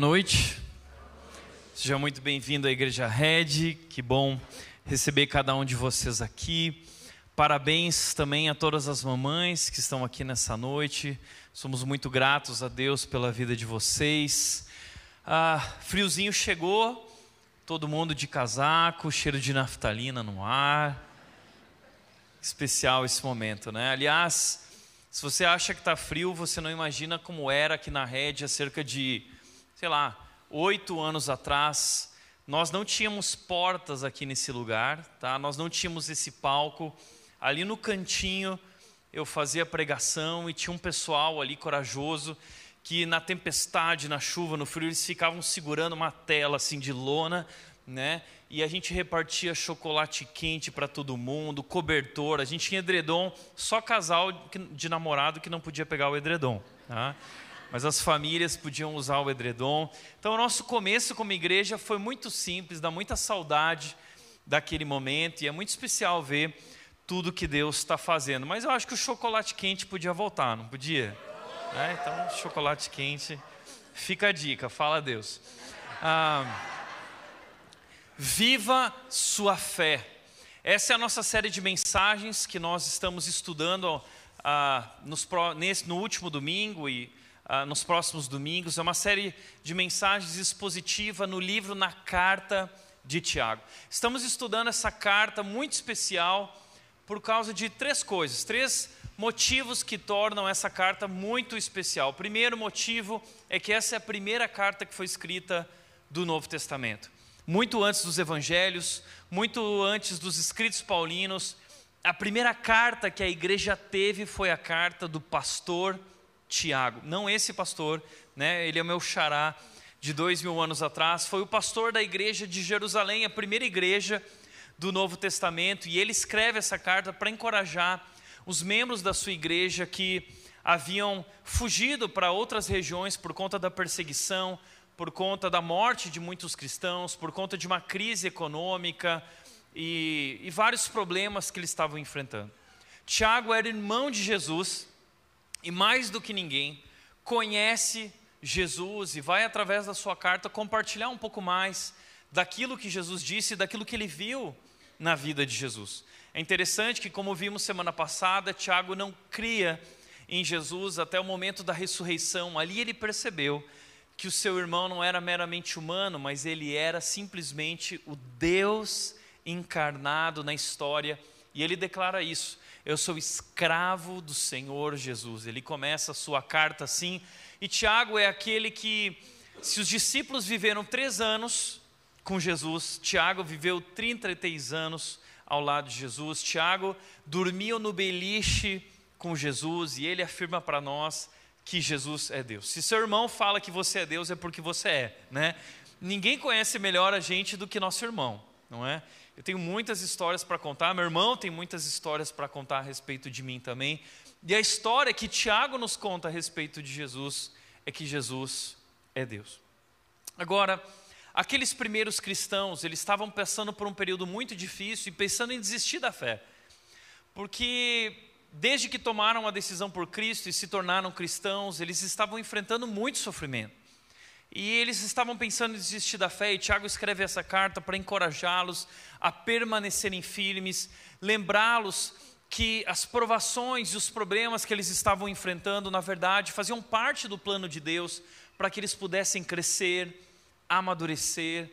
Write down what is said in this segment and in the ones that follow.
Noite. Seja muito bem-vindo à Igreja Red. Que bom receber cada um de vocês aqui. Parabéns também a todas as mamães que estão aqui nessa noite. Somos muito gratos a Deus pela vida de vocês. Ah, friozinho chegou, todo mundo de casaco, cheiro de naftalina no ar. Especial esse momento, né? Aliás, se você acha que está frio, você não imagina como era aqui na Red há cerca de sei lá, oito anos atrás, nós não tínhamos portas aqui nesse lugar, tá? Nós não tínhamos esse palco. Ali no cantinho eu fazia pregação e tinha um pessoal ali corajoso que na tempestade, na chuva, no frio, eles ficavam segurando uma tela assim de lona, né? E a gente repartia chocolate quente para todo mundo, cobertor, a gente tinha edredom, só casal de namorado que não podia pegar o edredom, tá? Mas as famílias podiam usar o edredom. Então, o nosso começo como igreja foi muito simples, dá muita saudade daquele momento, e é muito especial ver tudo que Deus está fazendo. Mas eu acho que o chocolate quente podia voltar, não podia? É, então, chocolate quente, fica a dica, fala a Deus. Ah, viva sua fé. Essa é a nossa série de mensagens que nós estamos estudando ah, nos, nesse, no último domingo e ah, nos próximos domingos. É uma série de mensagens expositiva no livro Na Carta de Tiago. Estamos estudando essa carta muito especial por causa de três coisas, três motivos que tornam essa carta muito especial. O primeiro motivo é que essa é a primeira carta que foi escrita do Novo Testamento. Muito antes dos evangelhos, muito antes dos escritos paulinos, a primeira carta que a igreja teve foi a carta do pastor Tiago. Não esse pastor, né? ele é o meu xará de dois mil anos atrás. Foi o pastor da igreja de Jerusalém, a primeira igreja do Novo Testamento, e ele escreve essa carta para encorajar os membros da sua igreja que haviam fugido para outras regiões por conta da perseguição, por conta da morte de muitos cristãos, por conta de uma crise econômica e, e vários problemas que eles estavam enfrentando. Tiago era irmão de Jesus, e mais do que ninguém, conhece Jesus e vai, através da sua carta, compartilhar um pouco mais daquilo que Jesus disse, daquilo que ele viu na vida de Jesus. É interessante que, como vimos semana passada, Tiago não cria em Jesus até o momento da ressurreição. Ali ele percebeu que o seu irmão não era meramente humano, mas ele era simplesmente o Deus encarnado na história, e ele declara isso eu sou escravo do Senhor Jesus. Ele começa a sua carta assim. E Tiago é aquele que, se os discípulos viveram três anos com Jesus, Tiago viveu 33 anos ao lado de Jesus. Tiago dormiu no beliche com Jesus e ele afirma para nós que Jesus é Deus. Se seu irmão fala que você é Deus, é porque você é, né? Ninguém conhece melhor a gente do que nosso irmão, não é? Eu tenho muitas histórias para contar, meu irmão tem muitas histórias para contar a respeito de mim também. E a história que Tiago nos conta a respeito de Jesus é que Jesus é Deus. Agora, aqueles primeiros cristãos, eles estavam passando por um período muito difícil e pensando em desistir da fé. Porque desde que tomaram a decisão por Cristo e se tornaram cristãos, eles estavam enfrentando muito sofrimento. E eles estavam pensando em desistir da fé, e Tiago escreve essa carta para encorajá-los a permanecerem firmes, lembrá-los que as provações e os problemas que eles estavam enfrentando, na verdade, faziam parte do plano de Deus para que eles pudessem crescer, amadurecer.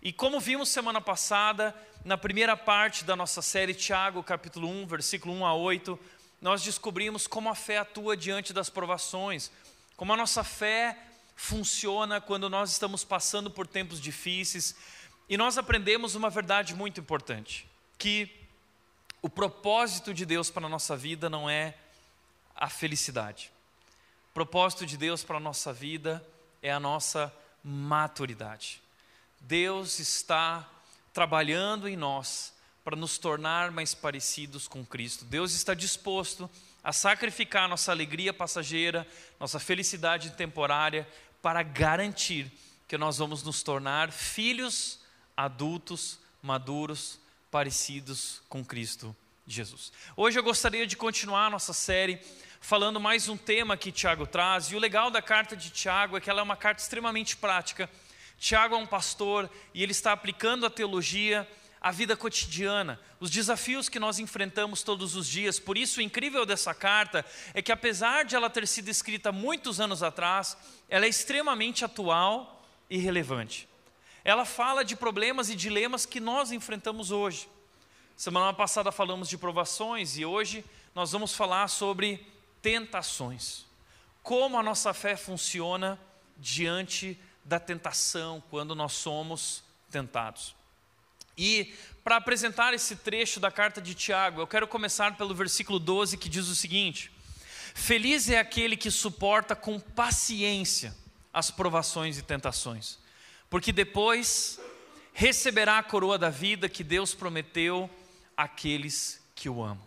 E como vimos semana passada, na primeira parte da nossa série, Tiago, capítulo 1, versículo 1 a 8, nós descobrimos como a fé atua diante das provações, como a nossa fé funciona quando nós estamos passando por tempos difíceis. E nós aprendemos uma verdade muito importante, que o propósito de Deus para a nossa vida não é a felicidade. O propósito de Deus para a nossa vida é a nossa maturidade. Deus está trabalhando em nós para nos tornar mais parecidos com Cristo. Deus está disposto a sacrificar nossa alegria passageira, nossa felicidade temporária, para garantir que nós vamos nos tornar filhos adultos, maduros, parecidos com Cristo Jesus. Hoje eu gostaria de continuar a nossa série falando mais um tema que Tiago traz, e o legal da carta de Tiago é que ela é uma carta extremamente prática. Tiago é um pastor e ele está aplicando a teologia à vida cotidiana, os desafios que nós enfrentamos todos os dias. Por isso, o incrível dessa carta é que, apesar de ela ter sido escrita muitos anos atrás, ela é extremamente atual e relevante. Ela fala de problemas e dilemas que nós enfrentamos hoje. Semana passada falamos de provações e hoje nós vamos falar sobre tentações. Como a nossa fé funciona diante da tentação, quando nós somos tentados. E para apresentar esse trecho da carta de Tiago, eu quero começar pelo versículo 12 que diz o seguinte: Feliz é aquele que suporta com paciência as provações e tentações, porque depois receberá a coroa da vida que Deus prometeu àqueles que o amam.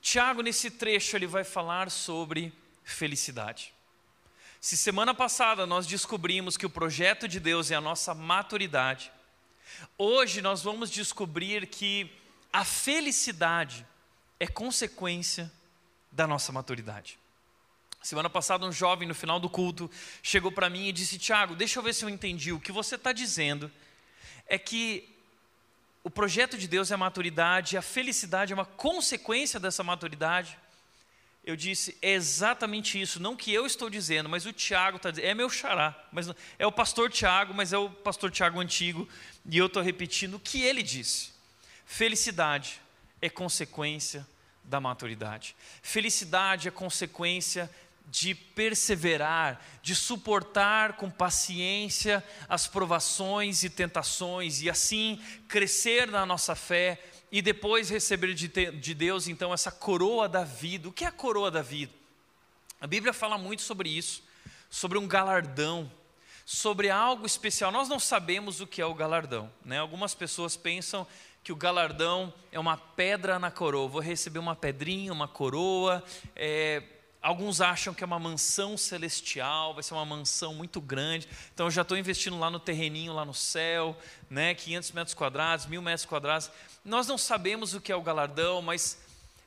Tiago, nesse trecho, ele vai falar sobre felicidade. Se semana passada nós descobrimos que o projeto de Deus é a nossa maturidade, hoje nós vamos descobrir que a felicidade é consequência da nossa maturidade. Semana passada, um jovem, no final do culto, chegou para mim e disse: Tiago, deixa eu ver se eu entendi. O que você está dizendo é que o projeto de Deus é a maturidade, a felicidade é uma consequência dessa maturidade. Eu disse, é exatamente isso, não que eu estou dizendo, mas o Tiago está dizendo, é meu xará, mas é o pastor Tiago, mas é o pastor Tiago antigo, e eu estou repetindo o que ele disse. Felicidade é consequência da maturidade. Felicidade é consequência de perseverar, de suportar com paciência as provações e tentações e assim crescer na nossa fé e depois receber de, de Deus então essa coroa da vida. O que é a coroa da vida? A Bíblia fala muito sobre isso, sobre um galardão, sobre algo especial. Nós não sabemos o que é o galardão, né? Algumas pessoas pensam que o galardão é uma pedra na coroa. Vou receber uma pedrinha, uma coroa. É, Alguns acham que é uma mansão celestial, vai ser uma mansão muito grande. Então eu já estou investindo lá no terreninho, lá no céu, né? 500 metros quadrados, mil metros quadrados. Nós não sabemos o que é o galardão, mas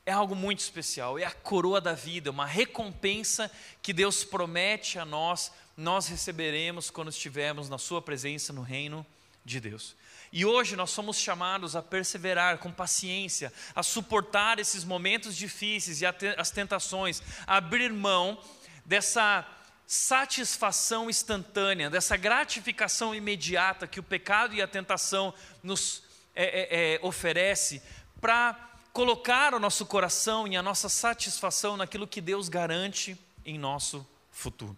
é algo muito especial. É a coroa da vida, uma recompensa que Deus promete a nós, nós receberemos quando estivermos na Sua presença no reino de Deus. E hoje nós somos chamados a perseverar com paciência, a suportar esses momentos difíceis e as tentações, a abrir mão dessa satisfação instantânea, dessa gratificação imediata que o pecado e a tentação nos é, é, é, oferece, para colocar o nosso coração e a nossa satisfação naquilo que Deus garante em nosso futuro.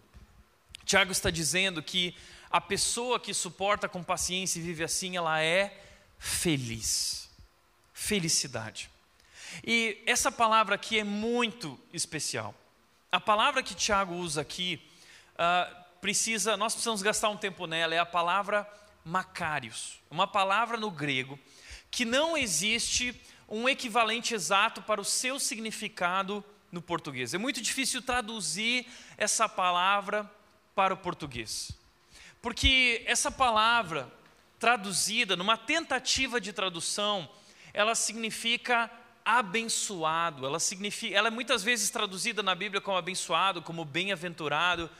Tiago está dizendo que a pessoa que suporta com paciência e vive assim, ela é feliz. Felicidade. E essa palavra aqui é muito especial. A palavra que Tiago usa aqui, uh, precisa, nós precisamos gastar um tempo nela, é a palavra macários. Uma palavra no grego que não existe um equivalente exato para o seu significado no português. É muito difícil traduzir essa palavra para o português. Porque essa palavra traduzida, numa tentativa de tradução, ela significa abençoado, ela, significa, ela é muitas vezes traduzida na Bíblia como abençoado, como bem-aventurado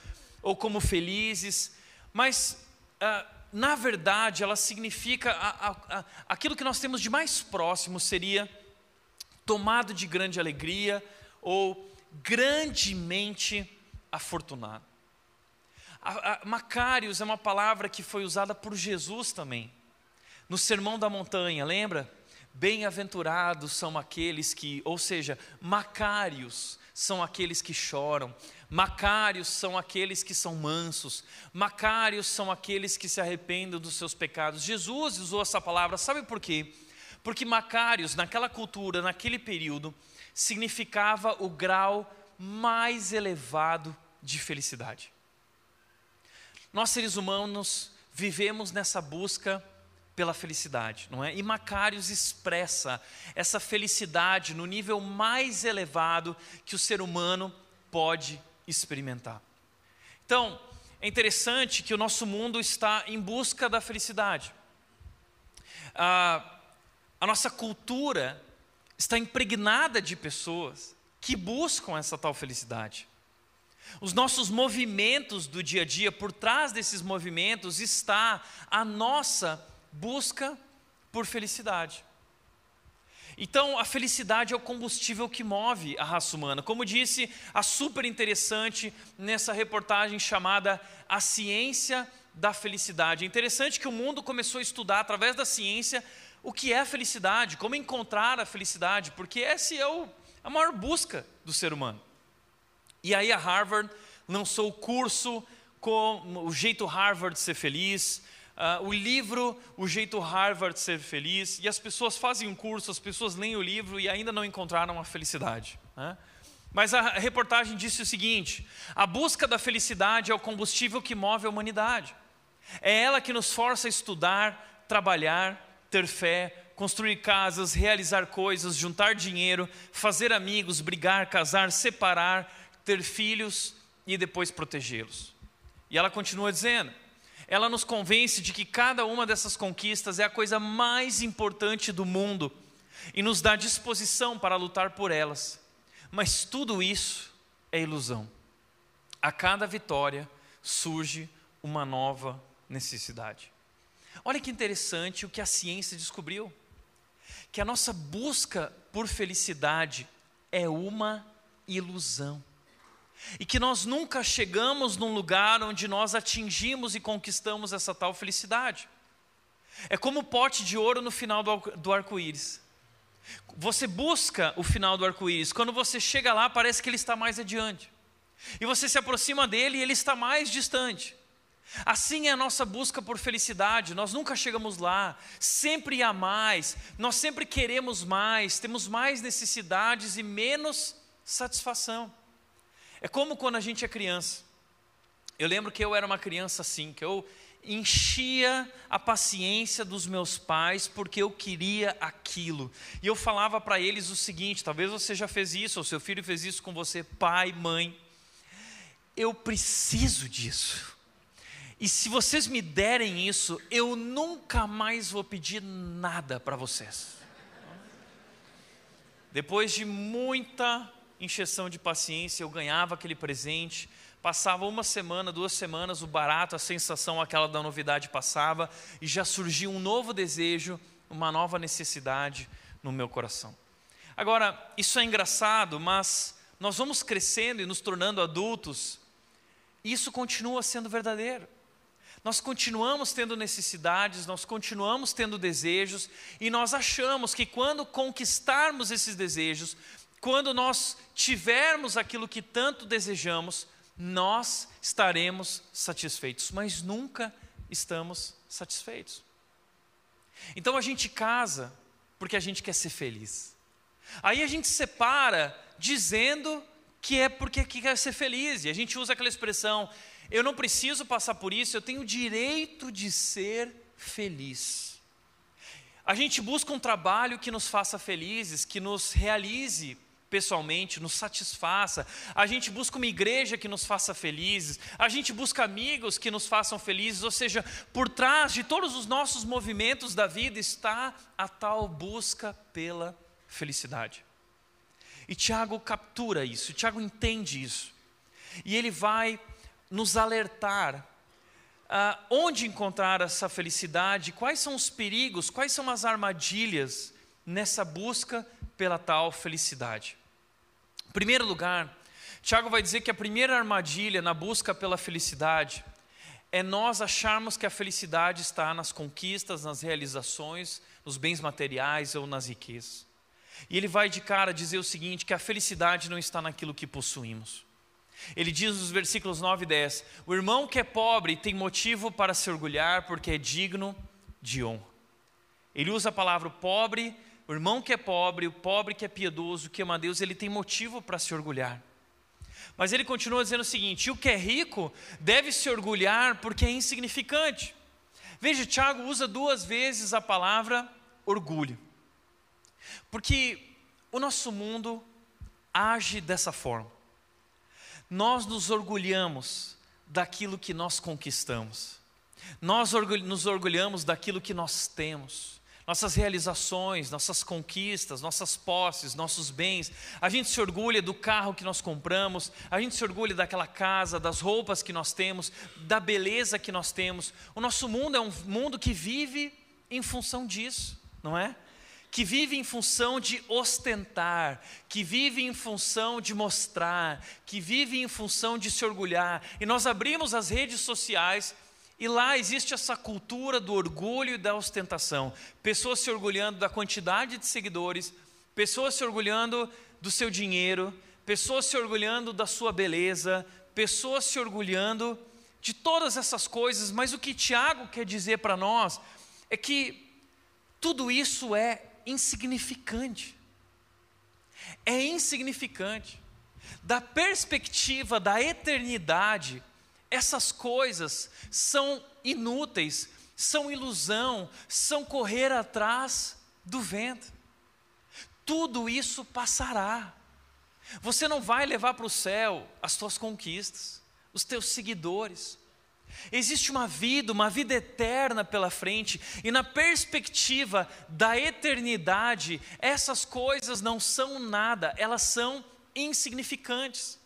ou como felizes, mas ah, na verdade ela significa a, a, a, aquilo que nós temos de mais próximo seria tomado de grande alegria ou grandemente afortunado. A, a, Macários é uma palavra que foi usada por Jesus também. No Sermão da Montanha, lembra? Bem-aventurados são aqueles que, ou seja, Macários são aqueles que choram, Macários são aqueles que são mansos, Macários são aqueles que se arrependem dos seus pecados. Jesus usou essa palavra, sabe por quê? Porque Macários, naquela cultura, naquele período, significava o grau mais elevado de felicidade. Nós, seres humanos, vivemos nessa busca pela felicidade, não é? E Macários expressa essa felicidade no nível mais elevado que o ser humano pode experimentar. Então, é interessante que o nosso mundo está em busca da felicidade. A, a nossa cultura está impregnada de pessoas que buscam essa tal felicidade. Os nossos movimentos do dia a dia, por trás desses movimentos está a nossa busca por felicidade. Então, a felicidade é o combustível que move a raça humana. Como disse a super interessante nessa reportagem chamada A Ciência da Felicidade. É interessante que o mundo começou a estudar através da ciência o que é a felicidade, como encontrar a felicidade, porque essa é o, a maior busca do ser humano. E aí a Harvard lançou o curso com o jeito Harvard de ser feliz, uh, o livro O Jeito Harvard de Ser Feliz, e as pessoas fazem um curso, as pessoas leem o livro e ainda não encontraram a felicidade. Né? Mas a reportagem disse o seguinte: a busca da felicidade é o combustível que move a humanidade. É ela que nos força a estudar, trabalhar, ter fé, construir casas, realizar coisas, juntar dinheiro, fazer amigos, brigar, casar, separar, ter filhos e depois protegê-los. E ela continua dizendo: ela nos convence de que cada uma dessas conquistas é a coisa mais importante do mundo e nos dá disposição para lutar por elas. Mas tudo isso é ilusão. A cada vitória surge uma nova necessidade. Olha que interessante o que a ciência descobriu: que a nossa busca por felicidade é uma ilusão. E que nós nunca chegamos num lugar onde nós atingimos e conquistamos essa tal felicidade. É como o pote de ouro no final do arco-íris. Você busca o final do arco-íris, quando você chega lá, parece que ele está mais adiante. E você se aproxima dele e ele está mais distante. Assim é a nossa busca por felicidade, nós nunca chegamos lá, sempre há mais, nós sempre queremos mais, temos mais necessidades e menos satisfação. É como quando a gente é criança. Eu lembro que eu era uma criança assim, que eu enchia a paciência dos meus pais porque eu queria aquilo. E eu falava para eles o seguinte: talvez você já fez isso, ou seu filho fez isso com você, pai, mãe. Eu preciso disso. E se vocês me derem isso, eu nunca mais vou pedir nada para vocês. Depois de muita encheção de paciência, eu ganhava aquele presente. Passava uma semana, duas semanas, o barato, a sensação aquela da novidade passava e já surgia um novo desejo, uma nova necessidade no meu coração. Agora, isso é engraçado, mas nós vamos crescendo e nos tornando adultos, e isso continua sendo verdadeiro. Nós continuamos tendo necessidades, nós continuamos tendo desejos, e nós achamos que quando conquistarmos esses desejos, quando nós tivermos aquilo que tanto desejamos, nós estaremos satisfeitos, mas nunca estamos satisfeitos. Então a gente casa porque a gente quer ser feliz. Aí a gente separa dizendo que é porque quer ser feliz, e a gente usa aquela expressão: eu não preciso passar por isso, eu tenho o direito de ser feliz. A gente busca um trabalho que nos faça felizes, que nos realize pessoalmente, nos satisfaça. A gente busca uma igreja que nos faça felizes. A gente busca amigos que nos façam felizes. Ou seja, por trás de todos os nossos movimentos da vida está a tal busca pela felicidade. E Tiago captura isso, Tiago entende isso. E ele vai nos alertar uh, onde encontrar essa felicidade, quais são os perigos, quais são as armadilhas nessa busca pela tal felicidade. Em primeiro lugar, Tiago vai dizer que a primeira armadilha na busca pela felicidade é nós acharmos que a felicidade está nas conquistas, nas realizações, nos bens materiais ou nas riquezas. E ele vai de cara dizer o seguinte: que a felicidade não está naquilo que possuímos. Ele diz nos versículos 9 e 10: O irmão que é pobre tem motivo para se orgulhar, porque é digno de honra. Ele usa a palavra pobre, o irmão que é pobre, o pobre que é piedoso, que ama a Deus, ele tem motivo para se orgulhar. Mas ele continua dizendo o seguinte: o que é rico deve se orgulhar porque é insignificante. Veja, Tiago usa duas vezes a palavra orgulho. Porque o nosso mundo age dessa forma. Nós nos orgulhamos daquilo que nós conquistamos. Nós nos orgulhamos daquilo que nós temos nossas realizações, nossas conquistas, nossas posses, nossos bens. A gente se orgulha do carro que nós compramos, a gente se orgulha daquela casa, das roupas que nós temos, da beleza que nós temos. O nosso mundo é um mundo que vive em função disso, não é? Que vive em função de ostentar, que vive em função de mostrar, que vive em função de se orgulhar. E nós abrimos as redes sociais e lá existe essa cultura do orgulho e da ostentação. Pessoas se orgulhando da quantidade de seguidores, pessoas se orgulhando do seu dinheiro, pessoas se orgulhando da sua beleza, pessoas se orgulhando de todas essas coisas, mas o que Tiago quer dizer para nós é que tudo isso é insignificante. É insignificante. Da perspectiva da eternidade, essas coisas são inúteis, são ilusão, são correr atrás do vento. Tudo isso passará. Você não vai levar para o céu as suas conquistas, os teus seguidores. Existe uma vida, uma vida eterna pela frente, e na perspectiva da eternidade, essas coisas não são nada, elas são insignificantes.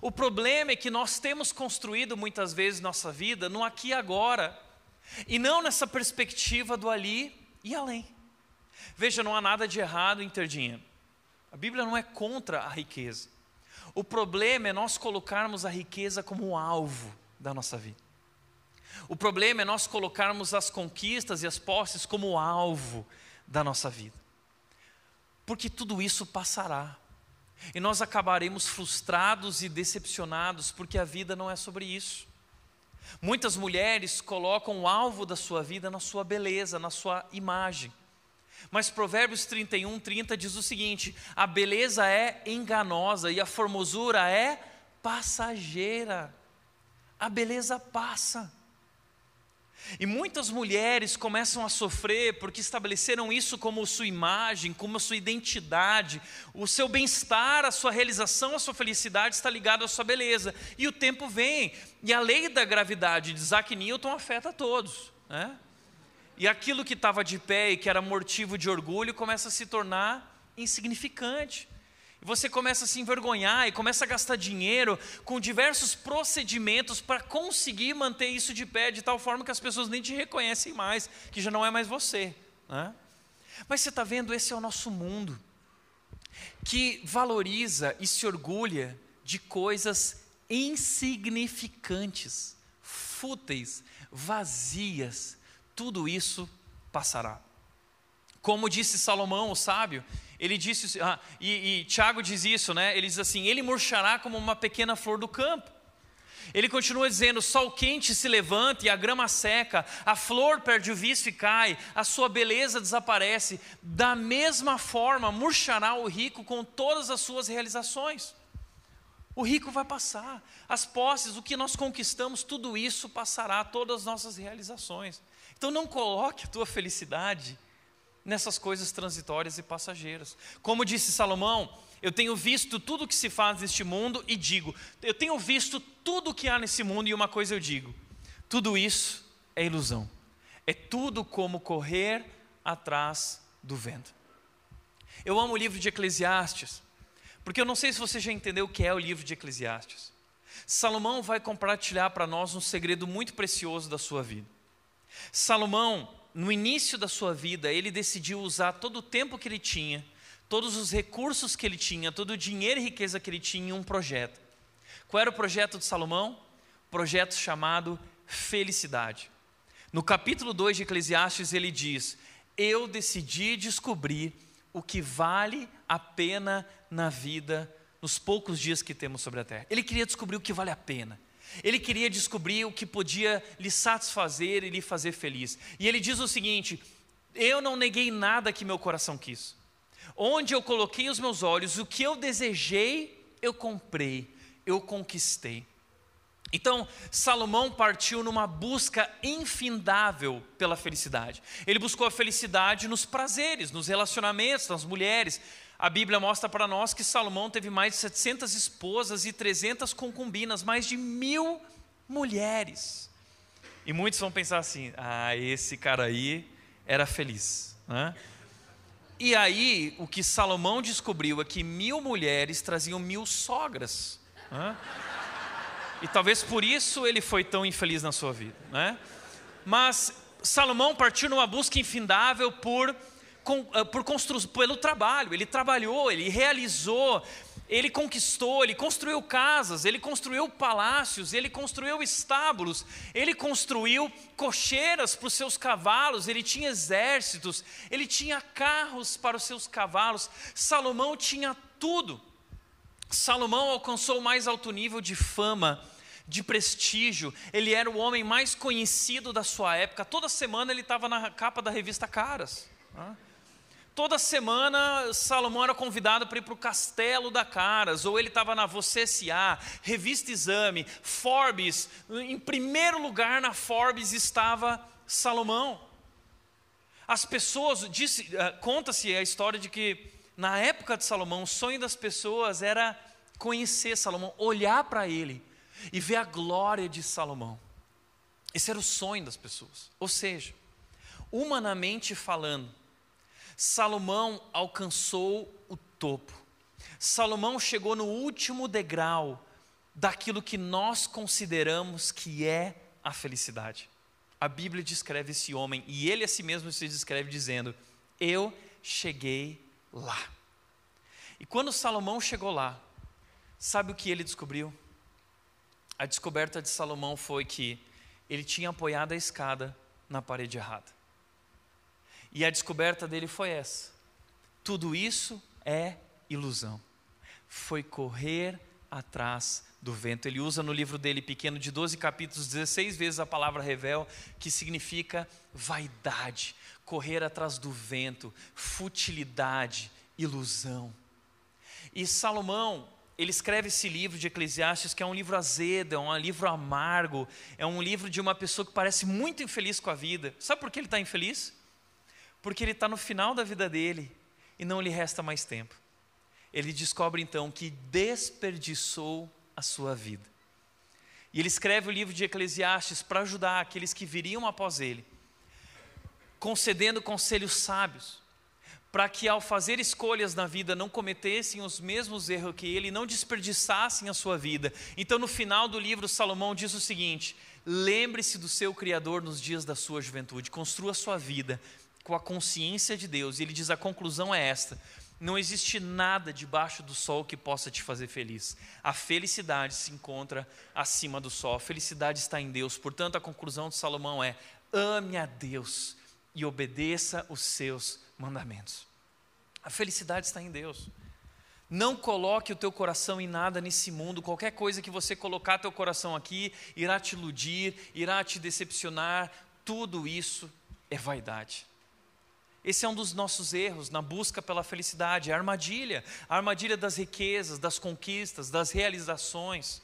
O problema é que nós temos construído muitas vezes nossa vida no aqui e agora, e não nessa perspectiva do ali e além. Veja, não há nada de errado em ter dinheiro. A Bíblia não é contra a riqueza. O problema é nós colocarmos a riqueza como alvo da nossa vida. O problema é nós colocarmos as conquistas e as posses como alvo da nossa vida. Porque tudo isso passará. E nós acabaremos frustrados e decepcionados, porque a vida não é sobre isso. Muitas mulheres colocam o alvo da sua vida na sua beleza, na sua imagem. Mas Provérbios 31, 30 diz o seguinte: a beleza é enganosa e a formosura é passageira. A beleza passa. E muitas mulheres começam a sofrer porque estabeleceram isso como sua imagem, como sua identidade. O seu bem-estar, a sua realização, a sua felicidade está ligado à sua beleza. E o tempo vem, e a lei da gravidade de Isaac Newton afeta todos. Né? E aquilo que estava de pé e que era motivo de orgulho começa a se tornar insignificante. Você começa a se envergonhar e começa a gastar dinheiro com diversos procedimentos para conseguir manter isso de pé, de tal forma que as pessoas nem te reconhecem mais, que já não é mais você. Né? Mas você está vendo, esse é o nosso mundo, que valoriza e se orgulha de coisas insignificantes, fúteis, vazias, tudo isso passará. Como disse Salomão, o sábio, ele disse, ah, e, e Tiago diz isso, né? Ele diz assim: ele murchará como uma pequena flor do campo. Ele continua dizendo: o sol quente se levanta e a grama seca, a flor perde o vício e cai, a sua beleza desaparece. Da mesma forma, murchará o rico com todas as suas realizações. O rico vai passar, as posses, o que nós conquistamos, tudo isso passará, todas as nossas realizações. Então não coloque a tua felicidade nessas coisas transitórias e passageiras. Como disse Salomão, eu tenho visto tudo que se faz neste mundo e digo, eu tenho visto tudo que há nesse mundo e uma coisa eu digo: tudo isso é ilusão. É tudo como correr atrás do vento. Eu amo o livro de Eclesiastes, porque eu não sei se você já entendeu o que é o livro de Eclesiastes. Salomão vai compartilhar para nós um segredo muito precioso da sua vida. Salomão no início da sua vida, ele decidiu usar todo o tempo que ele tinha, todos os recursos que ele tinha, todo o dinheiro e riqueza que ele tinha em um projeto. Qual era o projeto de Salomão? Projeto chamado felicidade. No capítulo 2 de Eclesiastes, ele diz: Eu decidi descobrir o que vale a pena na vida nos poucos dias que temos sobre a terra. Ele queria descobrir o que vale a pena. Ele queria descobrir o que podia lhe satisfazer e lhe fazer feliz. E ele diz o seguinte: Eu não neguei nada que meu coração quis. Onde eu coloquei os meus olhos, o que eu desejei, eu comprei, eu conquistei. Então, Salomão partiu numa busca infindável pela felicidade. Ele buscou a felicidade nos prazeres, nos relacionamentos, nas mulheres. A Bíblia mostra para nós que Salomão teve mais de 700 esposas e 300 concubinas, mais de mil mulheres. E muitos vão pensar assim: ah, esse cara aí era feliz. Né? E aí, o que Salomão descobriu é que mil mulheres traziam mil sogras. Né? E talvez por isso ele foi tão infeliz na sua vida. Né? Mas Salomão partiu numa busca infindável por, uh, por constru, pelo trabalho. Ele trabalhou, ele realizou, ele conquistou, ele construiu casas, ele construiu palácios, ele construiu estábulos, ele construiu cocheiras para os seus cavalos, ele tinha exércitos, ele tinha carros para os seus cavalos. Salomão tinha tudo. Salomão alcançou o mais alto nível de fama, de prestígio, ele era o homem mais conhecido da sua época. Toda semana ele estava na capa da revista Caras. Toda semana Salomão era convidado para ir para o castelo da Caras, ou ele estava na Você S.A., Revista Exame, Forbes. Em primeiro lugar na Forbes estava Salomão. As pessoas, uh, conta-se a história de que na época de Salomão, o sonho das pessoas era conhecer Salomão, olhar para ele e ver a glória de Salomão. Esse era o sonho das pessoas. Ou seja, humanamente falando, Salomão alcançou o topo. Salomão chegou no último degrau daquilo que nós consideramos que é a felicidade. A Bíblia descreve esse homem e ele a si mesmo se descreve dizendo: Eu cheguei lá. E quando Salomão chegou lá, sabe o que ele descobriu? A descoberta de Salomão foi que ele tinha apoiado a escada na parede errada. E a descoberta dele foi essa: tudo isso é ilusão. Foi correr atrás do vento. Ele usa no livro dele, pequeno, de 12 capítulos, 16 vezes a palavra revel, que significa vaidade, correr atrás do vento, futilidade, ilusão. E Salomão, ele escreve esse livro de Eclesiastes, que é um livro azedo, é um livro amargo, é um livro de uma pessoa que parece muito infeliz com a vida. Sabe por que ele está infeliz? Porque ele está no final da vida dele e não lhe resta mais tempo. Ele descobre então que desperdiçou a sua vida. E ele escreve o livro de Eclesiastes para ajudar aqueles que viriam após ele concedendo conselhos sábios, para que ao fazer escolhas na vida não cometessem os mesmos erros que ele, não desperdiçassem a sua vida. Então, no final do livro, Salomão diz o seguinte: lembre-se do seu Criador nos dias da sua juventude, construa sua vida com a consciência de Deus. E ele diz: a conclusão é esta. Não existe nada debaixo do sol que possa te fazer feliz. A felicidade se encontra acima do sol. A felicidade está em Deus. Portanto, a conclusão de Salomão é: ame a Deus e obedeça os seus mandamentos. A felicidade está em Deus. Não coloque o teu coração em nada nesse mundo. Qualquer coisa que você colocar teu coração aqui irá te iludir, irá te decepcionar. Tudo isso é vaidade. Esse é um dos nossos erros na busca pela felicidade, a armadilha, a armadilha das riquezas, das conquistas, das realizações.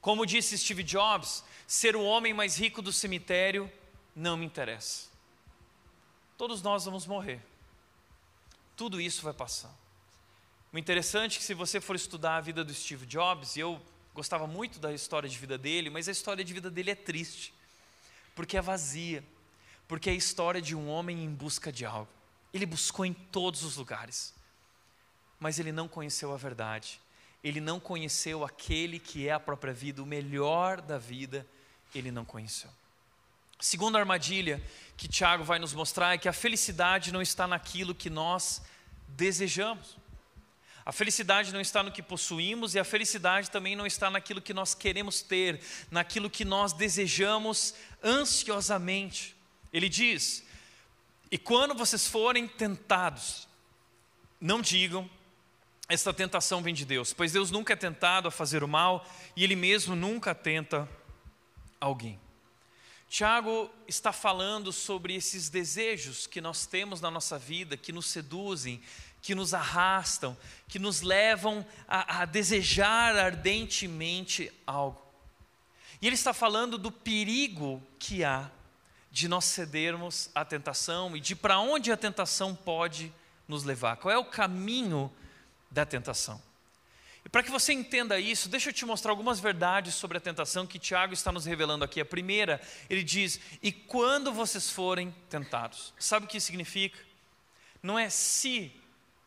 Como disse Steve Jobs, ser o homem mais rico do cemitério não me interessa todos nós vamos morrer. Tudo isso vai passar. O interessante é que se você for estudar a vida do Steve Jobs, e eu gostava muito da história de vida dele, mas a história de vida dele é triste, porque é vazia, porque é a história de um homem em busca de algo. Ele buscou em todos os lugares, mas ele não conheceu a verdade, ele não conheceu aquele que é a própria vida, o melhor da vida, ele não conheceu. Segunda armadilha que Tiago vai nos mostrar é que a felicidade não está naquilo que nós desejamos. A felicidade não está no que possuímos e a felicidade também não está naquilo que nós queremos ter, naquilo que nós desejamos ansiosamente. Ele diz: E quando vocês forem tentados, não digam, esta tentação vem de Deus, pois Deus nunca é tentado a fazer o mal e Ele mesmo nunca tenta alguém. Tiago está falando sobre esses desejos que nós temos na nossa vida, que nos seduzem, que nos arrastam, que nos levam a, a desejar ardentemente algo. E ele está falando do perigo que há de nós cedermos à tentação e de para onde a tentação pode nos levar. Qual é o caminho da tentação? E para que você entenda isso, deixa eu te mostrar algumas verdades sobre a tentação que Tiago está nos revelando aqui. A primeira, ele diz: E quando vocês forem tentados? Sabe o que significa? Não é se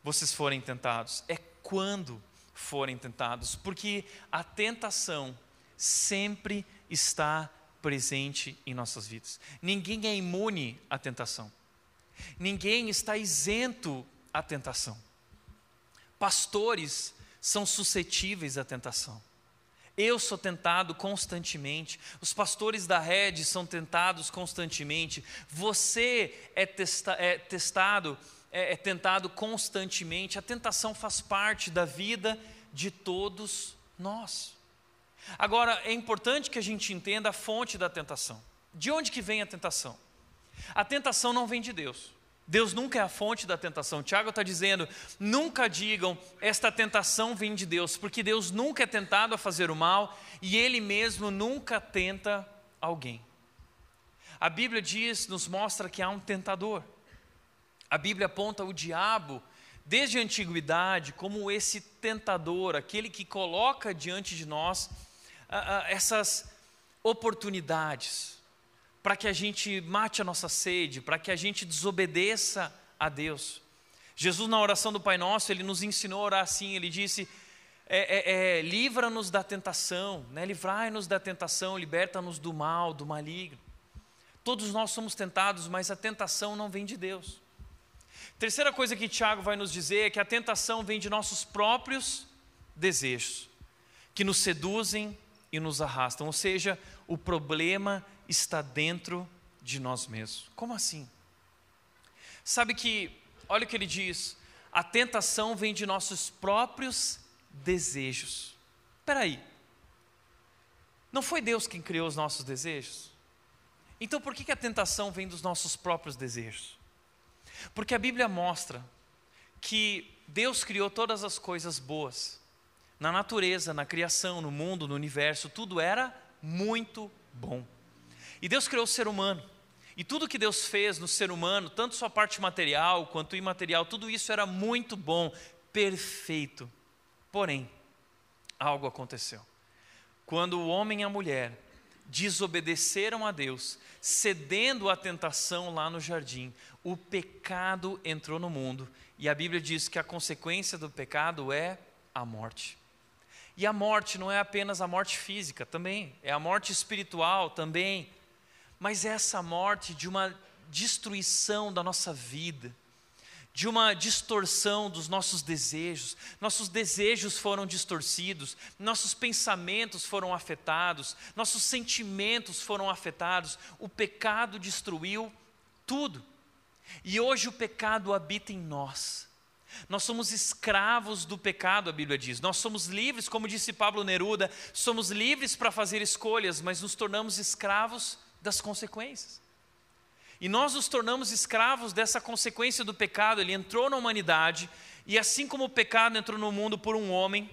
vocês forem tentados, é quando forem tentados, porque a tentação sempre está presente em nossas vidas. Ninguém é imune à tentação. Ninguém está isento à tentação. Pastores são suscetíveis à tentação. Eu sou tentado constantemente, os pastores da rede são tentados constantemente, você é, testa, é testado é, é tentado constantemente, a tentação faz parte da vida de todos nós. Agora, é importante que a gente entenda a fonte da tentação. De onde que vem a tentação? A tentação não vem de Deus. Deus nunca é a fonte da tentação. Tiago está dizendo: nunca digam esta tentação vem de Deus, porque Deus nunca é tentado a fazer o mal e Ele mesmo nunca tenta alguém. A Bíblia diz, nos mostra que há um tentador. A Bíblia aponta o diabo desde a antiguidade como esse tentador, aquele que coloca diante de nós ah, ah, essas oportunidades para que a gente mate a nossa sede, para que a gente desobedeça a Deus. Jesus, na oração do Pai Nosso, ele nos ensinou a orar assim: ele disse, é, é, é, livra-nos da tentação, né? livrai-nos da tentação, liberta-nos do mal, do maligno. Todos nós somos tentados, mas a tentação não vem de Deus. Terceira coisa que Tiago vai nos dizer é que a tentação vem de nossos próprios desejos, que nos seduzem e nos arrastam. Ou seja, o problema está dentro de nós mesmos. Como assim? Sabe que, olha o que ele diz: a tentação vem de nossos próprios desejos. Espera aí, não foi Deus quem criou os nossos desejos? Então por que a tentação vem dos nossos próprios desejos? Porque a Bíblia mostra que Deus criou todas as coisas boas. Na natureza, na criação, no mundo, no universo, tudo era muito bom. E Deus criou o ser humano. E tudo que Deus fez no ser humano, tanto sua parte material quanto imaterial, tudo isso era muito bom, perfeito. Porém, algo aconteceu. Quando o homem e a mulher desobedeceram a Deus, cedendo à tentação lá no jardim, o pecado entrou no mundo e a Bíblia diz que a consequência do pecado é a morte. E a morte não é apenas a morte física, também, é a morte espiritual também, mas é essa morte de uma destruição da nossa vida, de uma distorção dos nossos desejos. Nossos desejos foram distorcidos, nossos pensamentos foram afetados, nossos sentimentos foram afetados. O pecado destruiu tudo. E hoje o pecado habita em nós. Nós somos escravos do pecado, a Bíblia diz. Nós somos livres, como disse Pablo Neruda, somos livres para fazer escolhas, mas nos tornamos escravos das consequências. E nós nos tornamos escravos dessa consequência do pecado. Ele entrou na humanidade, e assim como o pecado entrou no mundo por um homem,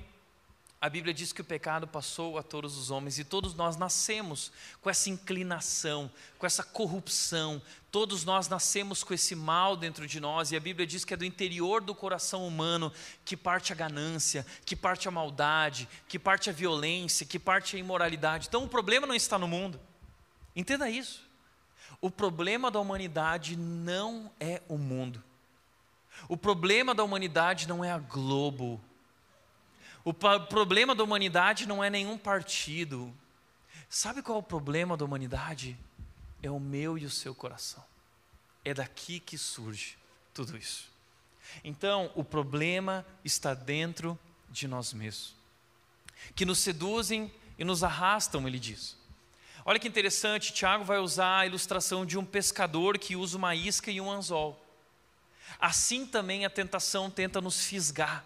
a Bíblia diz que o pecado passou a todos os homens e todos nós nascemos com essa inclinação, com essa corrupção. Todos nós nascemos com esse mal dentro de nós e a Bíblia diz que é do interior do coração humano que parte a ganância, que parte a maldade, que parte a violência, que parte a imoralidade. Então o problema não está no mundo. Entenda isso. O problema da humanidade não é o mundo. O problema da humanidade não é a Globo o problema da humanidade não é nenhum partido. Sabe qual é o problema da humanidade? É o meu e o seu coração. É daqui que surge tudo isso. Então, o problema está dentro de nós mesmos, que nos seduzem e nos arrastam, ele diz. Olha que interessante, Tiago vai usar a ilustração de um pescador que usa uma isca e um anzol. Assim também a tentação tenta nos fisgar.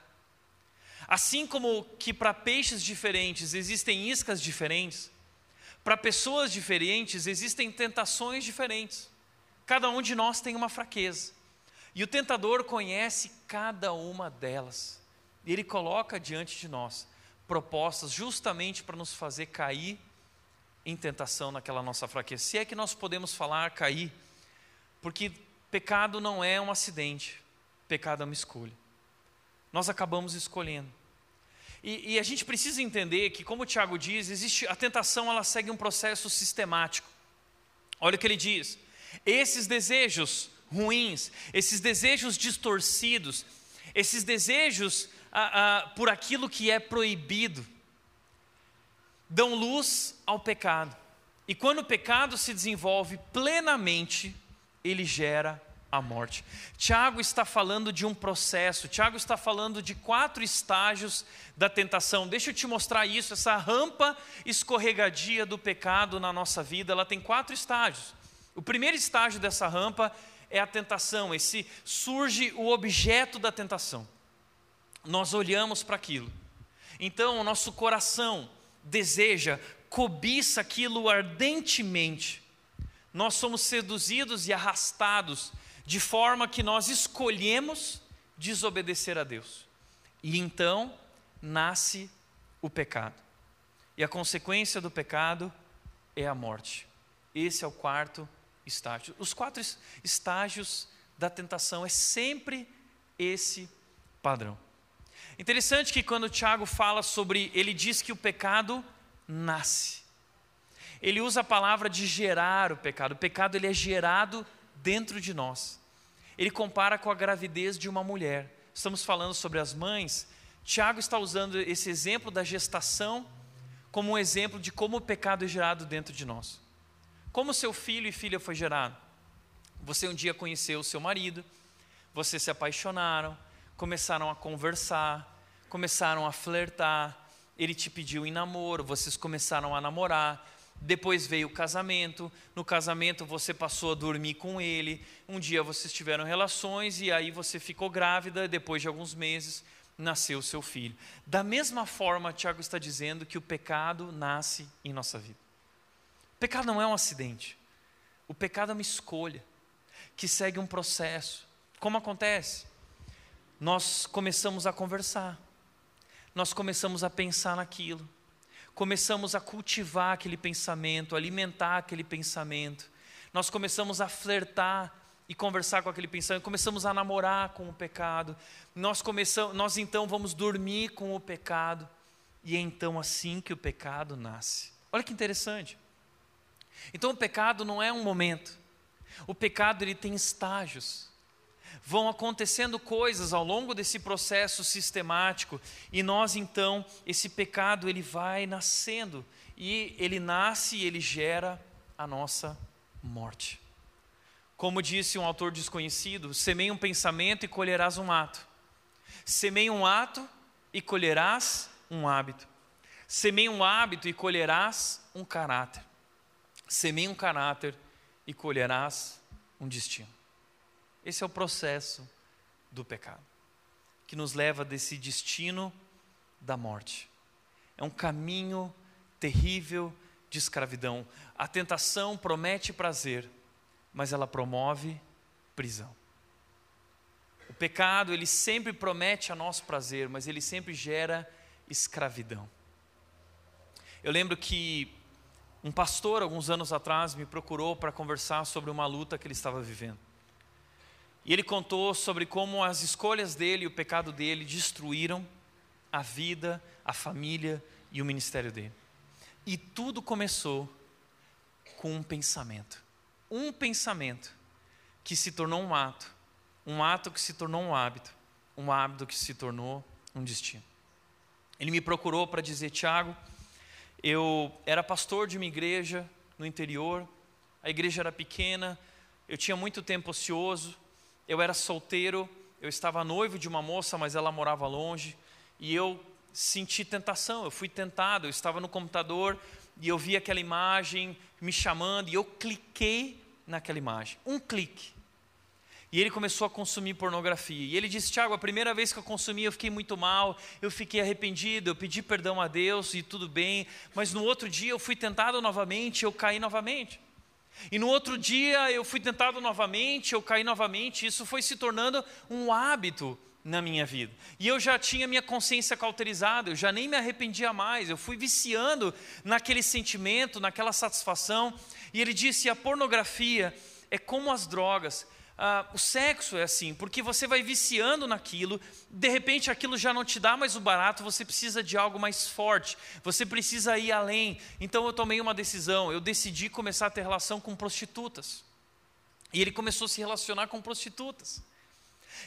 Assim como que para peixes diferentes existem iscas diferentes, para pessoas diferentes existem tentações diferentes. Cada um de nós tem uma fraqueza. E o tentador conhece cada uma delas. E ele coloca diante de nós propostas justamente para nos fazer cair em tentação naquela nossa fraqueza. Se é que nós podemos falar cair, porque pecado não é um acidente, pecado é uma escolha. Nós acabamos escolhendo. E, e, a gente precisa entender que, como o Tiago diz, existe a tentação, ela segue um processo sistemático. Olha o que ele diz: esses desejos ruins, esses desejos distorcidos, esses desejos ah, ah, por aquilo que é proibido, dão luz ao pecado. E quando o pecado se desenvolve plenamente, ele gera a morte. Tiago está falando de um processo, Tiago está falando de quatro estágios da tentação. Deixa eu te mostrar isso, essa rampa escorregadia do pecado na nossa vida, ela tem quatro estágios. O primeiro estágio dessa rampa é a tentação, esse surge o objeto da tentação. Nós olhamos para aquilo. Então, o nosso coração deseja, cobiça aquilo ardentemente. Nós somos seduzidos e arrastados de forma que nós escolhemos desobedecer a Deus. E então nasce o pecado. E a consequência do pecado é a morte. Esse é o quarto estágio. Os quatro estágios da tentação é sempre esse padrão. Interessante que quando Tiago fala sobre, ele diz que o pecado nasce. Ele usa a palavra de gerar o pecado. O pecado ele é gerado dentro de nós. Ele compara com a gravidez de uma mulher. Estamos falando sobre as mães. Tiago está usando esse exemplo da gestação como um exemplo de como o pecado é gerado dentro de nós. Como seu filho e filha foi gerado? Você um dia conheceu o seu marido, vocês se apaixonaram, começaram a conversar, começaram a flertar, ele te pediu em namoro, vocês começaram a namorar, depois veio o casamento, no casamento você passou a dormir com ele, um dia vocês tiveram relações e aí você ficou grávida, depois de alguns meses nasceu seu filho. Da mesma forma, Tiago está dizendo que o pecado nasce em nossa vida. O pecado não é um acidente, o pecado é uma escolha que segue um processo. Como acontece? Nós começamos a conversar, nós começamos a pensar naquilo, começamos a cultivar aquele pensamento, alimentar aquele pensamento, nós começamos a flertar e conversar com aquele pensamento, começamos a namorar com o pecado, nós começamos, nós então vamos dormir com o pecado, e é então assim que o pecado nasce. Olha que interessante. Então o pecado não é um momento. O pecado ele tem estágios vão acontecendo coisas ao longo desse processo sistemático e nós então esse pecado ele vai nascendo e ele nasce e ele gera a nossa morte. Como disse um autor desconhecido, semeia um pensamento e colherás um ato. Semeia um ato e colherás um hábito. Semeia um hábito e colherás um caráter. Semeia um caráter e colherás um destino. Esse é o processo do pecado, que nos leva desse destino da morte. É um caminho terrível de escravidão. A tentação promete prazer, mas ela promove prisão. O pecado, ele sempre promete a nosso prazer, mas ele sempre gera escravidão. Eu lembro que um pastor, alguns anos atrás, me procurou para conversar sobre uma luta que ele estava vivendo. E ele contou sobre como as escolhas dele e o pecado dele destruíram a vida, a família e o ministério dele. E tudo começou com um pensamento. Um pensamento que se tornou um ato, um ato que se tornou um hábito, um hábito que se tornou um destino. Ele me procurou para dizer: Tiago, eu era pastor de uma igreja no interior, a igreja era pequena, eu tinha muito tempo ocioso, eu era solteiro eu estava noivo de uma moça, mas ela morava longe, e eu senti tentação, eu fui tentado, eu estava no computador e eu vi aquela imagem me chamando, e eu cliquei naquela imagem, um clique. E ele começou a consumir pornografia. E ele disse: Tiago, a primeira vez que eu consumi, eu fiquei muito mal, eu fiquei arrependido, eu pedi perdão a Deus e tudo bem. Mas no outro dia eu fui tentado novamente, eu caí novamente. E no outro dia eu fui tentado novamente, eu caí novamente. Isso foi se tornando um hábito na minha vida. E eu já tinha minha consciência cauterizada, eu já nem me arrependia mais, eu fui viciando naquele sentimento, naquela satisfação. E ele disse: a pornografia é como as drogas, ah, o sexo é assim, porque você vai viciando naquilo, de repente aquilo já não te dá mais o barato, você precisa de algo mais forte, você precisa ir além. Então eu tomei uma decisão, eu decidi começar a ter relação com prostitutas. E ele começou a se relacionar com prostitutas.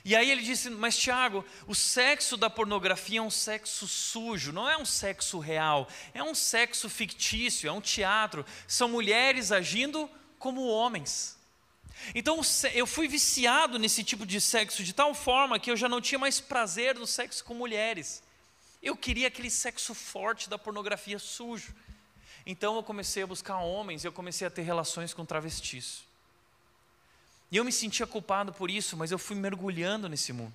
E aí ele disse: Mas Tiago, o sexo da pornografia é um sexo sujo, não é um sexo real, é um sexo fictício, é um teatro. São mulheres agindo como homens. Então eu fui viciado nesse tipo de sexo de tal forma que eu já não tinha mais prazer no sexo com mulheres. Eu queria aquele sexo forte da pornografia sujo. Então eu comecei a buscar homens, eu comecei a ter relações com travestis. E eu me sentia culpado por isso, mas eu fui mergulhando nesse mundo.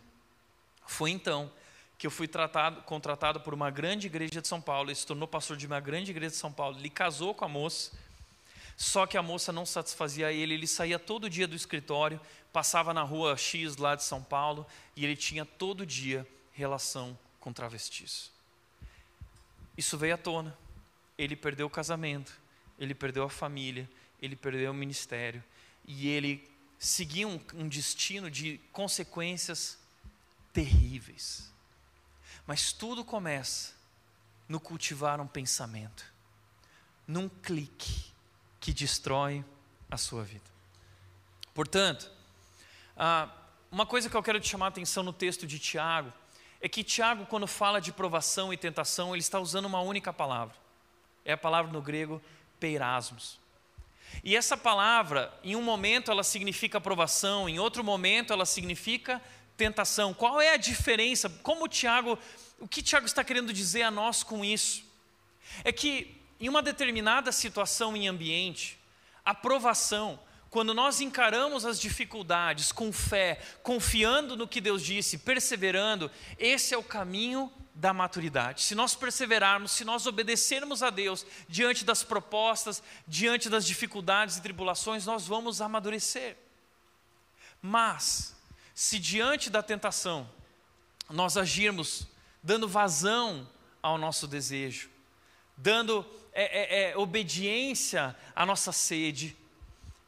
Foi então que eu fui tratado, contratado por uma grande igreja de São Paulo, ele se tornou pastor de uma grande igreja de São Paulo, ele casou com a moça, só que a moça não satisfazia ele, ele saía todo dia do escritório, passava na rua X lá de São Paulo e ele tinha todo dia relação com travestis. Isso veio à tona. Ele perdeu o casamento, ele perdeu a família, ele perdeu o ministério e ele seguia um, um destino de consequências terríveis. Mas tudo começa no cultivar um pensamento, num clique que destrói a sua vida. Portanto, uma coisa que eu quero te chamar a atenção no texto de Tiago é que Tiago, quando fala de provação e tentação, ele está usando uma única palavra. É a palavra no grego peirasmos. E essa palavra, em um momento ela significa provação, em outro momento ela significa tentação. Qual é a diferença? Como Tiago, o que Tiago está querendo dizer a nós com isso? É que em uma determinada situação em ambiente, a provação, quando nós encaramos as dificuldades com fé, confiando no que Deus disse, perseverando, esse é o caminho da maturidade. Se nós perseverarmos, se nós obedecermos a Deus diante das propostas, diante das dificuldades e tribulações, nós vamos amadurecer. Mas, se diante da tentação nós agirmos dando vazão ao nosso desejo, dando é, é, é, obediência à nossa sede,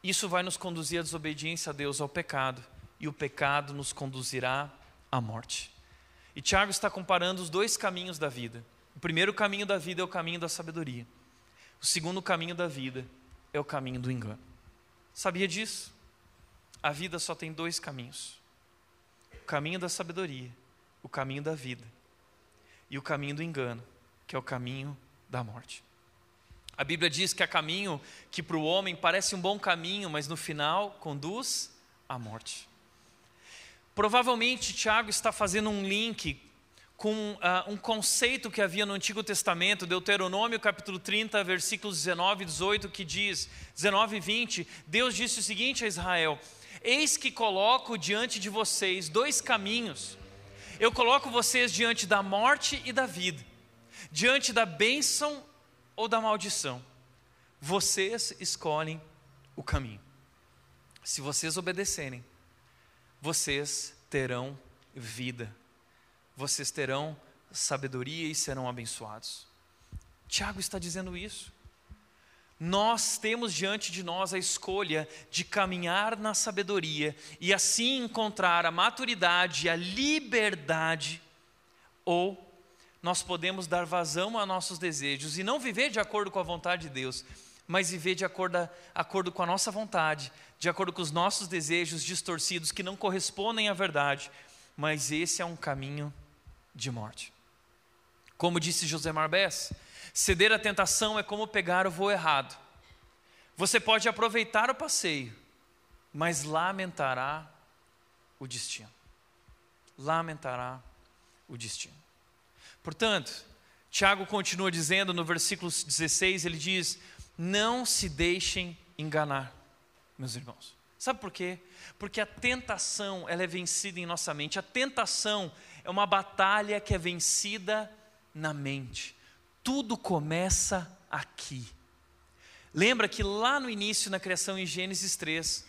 isso vai nos conduzir à desobediência a Deus, ao pecado, e o pecado nos conduzirá à morte. E Tiago está comparando os dois caminhos da vida. O primeiro caminho da vida é o caminho da sabedoria. O segundo caminho da vida é o caminho do engano. Sabia disso? A vida só tem dois caminhos: o caminho da sabedoria, o caminho da vida, e o caminho do engano, que é o caminho da morte. A Bíblia diz que há caminho que para o homem parece um bom caminho, mas no final conduz à morte. Provavelmente Tiago está fazendo um link com uh, um conceito que havia no Antigo Testamento, Deuteronômio capítulo 30, versículos 19 e 18, que diz, 19 e 20, Deus disse o seguinte a Israel: Eis que coloco diante de vocês dois caminhos. Eu coloco vocês diante da morte e da vida, diante da bênção ou da maldição. Vocês escolhem o caminho. Se vocês obedecerem, vocês terão vida, vocês terão sabedoria e serão abençoados. Tiago está dizendo isso. Nós temos diante de nós a escolha de caminhar na sabedoria e assim encontrar a maturidade, a liberdade, ou nós podemos dar vazão a nossos desejos e não viver de acordo com a vontade de Deus, mas viver de acordo, acordo com a nossa vontade, de acordo com os nossos desejos distorcidos que não correspondem à verdade, mas esse é um caminho de morte. Como disse José Marbés, ceder à tentação é como pegar o voo errado. Você pode aproveitar o passeio, mas lamentará o destino. lamentará o destino. Portanto, Tiago continua dizendo no versículo 16: ele diz: Não se deixem enganar, meus irmãos. Sabe por quê? Porque a tentação ela é vencida em nossa mente. A tentação é uma batalha que é vencida na mente. Tudo começa aqui. Lembra que lá no início, na criação em Gênesis 3,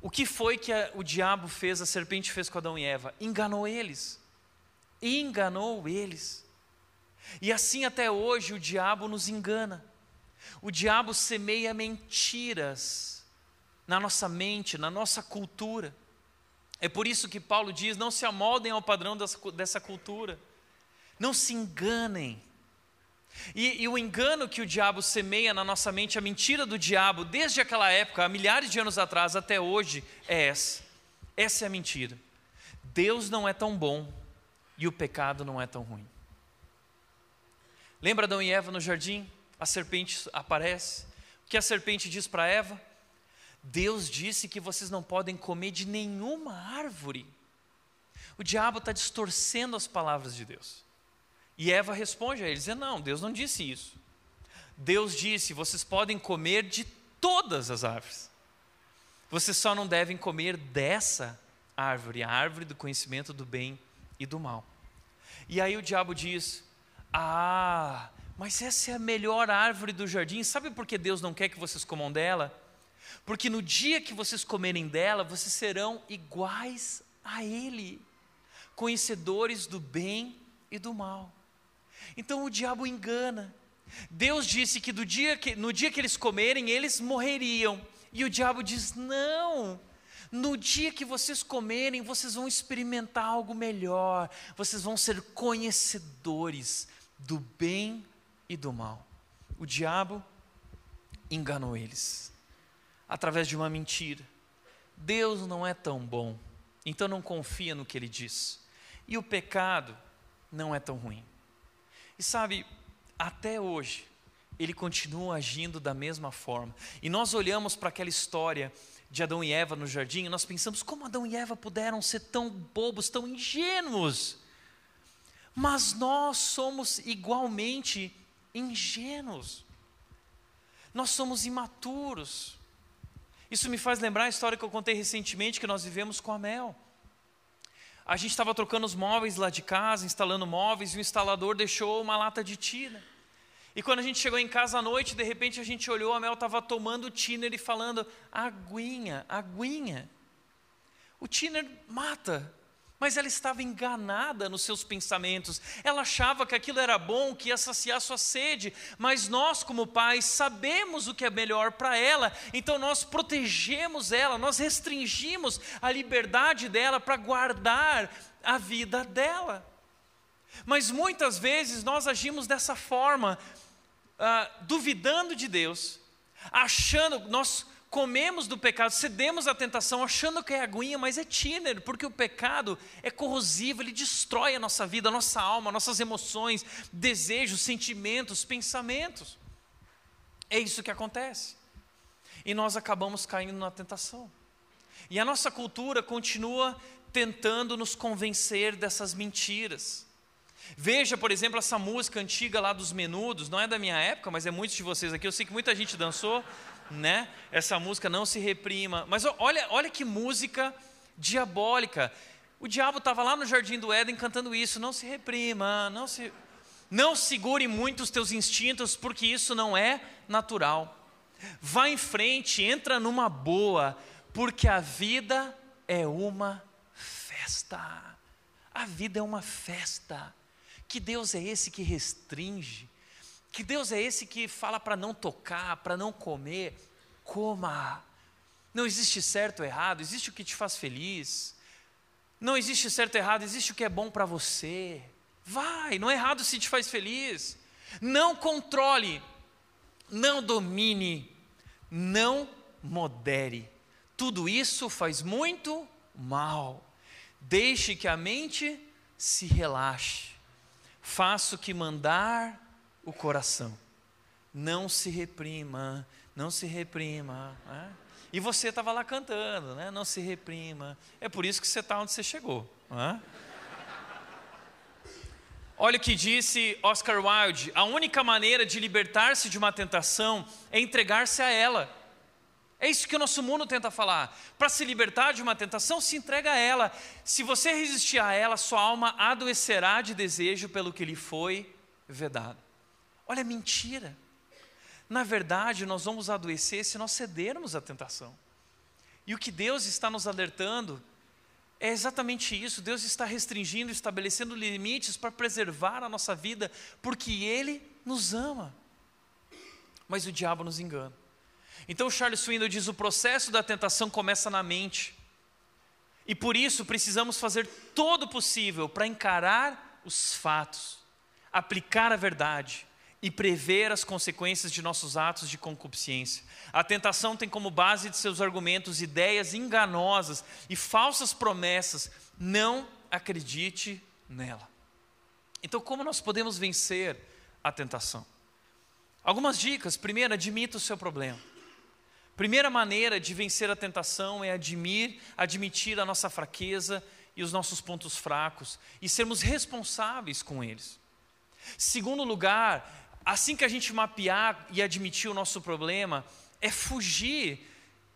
o que foi que a, o diabo fez, a serpente fez com Adão e Eva? Enganou eles. Enganou eles. E assim até hoje o diabo nos engana. O diabo semeia mentiras na nossa mente, na nossa cultura. É por isso que Paulo diz: não se amoldem ao padrão dessa, dessa cultura. Não se enganem. E, e, o engano que o diabo semeia na nossa mente, a mentira do diabo, desde aquela época, há milhares de anos atrás até hoje, é essa. Essa é a mentira. Deus não é tão bom e o pecado não é tão ruim. Lembra Adão e Eva no jardim? A serpente aparece. O que a serpente diz para Eva? Deus disse que vocês não podem comer de nenhuma árvore. O diabo está distorcendo as palavras de Deus. E Eva responde a ele, dizendo: Não, Deus não disse isso. Deus disse: Vocês podem comer de todas as árvores. Vocês só não devem comer dessa árvore, a árvore do conhecimento do bem e do mal. E aí o diabo diz: Ah, mas essa é a melhor árvore do jardim. Sabe por que Deus não quer que vocês comam dela? Porque no dia que vocês comerem dela, vocês serão iguais a Ele, conhecedores do bem e do mal. Então o diabo engana. Deus disse que, dia que no dia que eles comerem, eles morreriam. E o diabo diz: não. No dia que vocês comerem, vocês vão experimentar algo melhor. Vocês vão ser conhecedores do bem e do mal. O diabo enganou eles através de uma mentira. Deus não é tão bom, então não confia no que ele diz. E o pecado não é tão ruim. E sabe, até hoje, ele continua agindo da mesma forma. E nós olhamos para aquela história de Adão e Eva no jardim nós pensamos como Adão e Eva puderam ser tão bobos, tão ingênuos. Mas nós somos igualmente ingênuos. Nós somos imaturos. Isso me faz lembrar a história que eu contei recentemente que nós vivemos com a Mel. A gente estava trocando os móveis lá de casa, instalando móveis, e o instalador deixou uma lata de tina. E quando a gente chegou em casa à noite, de repente a gente olhou, a Mel estava tomando o tiner e falando, aguinha, aguinha. O tiner mata, mas ela estava enganada nos seus pensamentos. Ela achava que aquilo era bom, que ia saciar sua sede, mas nós, como pais, sabemos o que é melhor para ela, então nós protegemos ela, nós restringimos a liberdade dela para guardar a vida dela. Mas muitas vezes nós agimos dessa forma, ah, duvidando de Deus, achando, nós comemos do pecado, cedemos à tentação achando que é aguinha, mas é tiner, porque o pecado é corrosivo, ele destrói a nossa vida, a nossa alma, nossas emoções, desejos, sentimentos, pensamentos. É isso que acontece. E nós acabamos caindo na tentação. E a nossa cultura continua tentando nos convencer dessas mentiras. Veja, por exemplo, essa música antiga lá dos Menudos, não é da minha época, mas é muitos de vocês aqui, eu sei que muita gente dançou né? Essa música não se reprima. Mas olha, olha que música diabólica. O diabo estava lá no jardim do Éden cantando isso, não se reprima, não se não segure muito os teus instintos, porque isso não é natural. Vá em frente, entra numa boa, porque a vida é uma festa. A vida é uma festa. Que Deus é esse que restringe? Que Deus é esse que fala para não tocar, para não comer? Coma. Não existe certo ou errado, existe o que te faz feliz. Não existe certo ou errado, existe o que é bom para você. Vai, não é errado se te faz feliz. Não controle, não domine, não modere. Tudo isso faz muito mal. Deixe que a mente se relaxe. Faça o que mandar o coração. Não se reprima, não se reprima. Né? E você estava lá cantando, né? não se reprima. É por isso que você está onde você chegou. Hã? Olha o que disse Oscar Wilde: a única maneira de libertar-se de uma tentação é entregar-se a ela. É isso que o nosso mundo tenta falar. Para se libertar de uma tentação, se entrega a ela. Se você resistir a ela, sua alma adoecerá de desejo pelo que lhe foi vedado. Olha, mentira. Na verdade, nós vamos adoecer se nós cedermos à tentação. E o que Deus está nos alertando é exatamente isso. Deus está restringindo, estabelecendo limites para preservar a nossa vida, porque Ele nos ama. Mas o diabo nos engana. Então Charles Swindoll diz: o processo da tentação começa na mente. E por isso precisamos fazer todo o possível para encarar os fatos, aplicar a verdade e prever as consequências de nossos atos de concupiscência. A tentação tem como base de seus argumentos ideias enganosas e falsas promessas. Não acredite nela. Então, como nós podemos vencer a tentação? Algumas dicas. Primeiro, admita o seu problema. Primeira maneira de vencer a tentação é admir, admitir a nossa fraqueza e os nossos pontos fracos e sermos responsáveis com eles. Segundo lugar, assim que a gente mapear e admitir o nosso problema, é fugir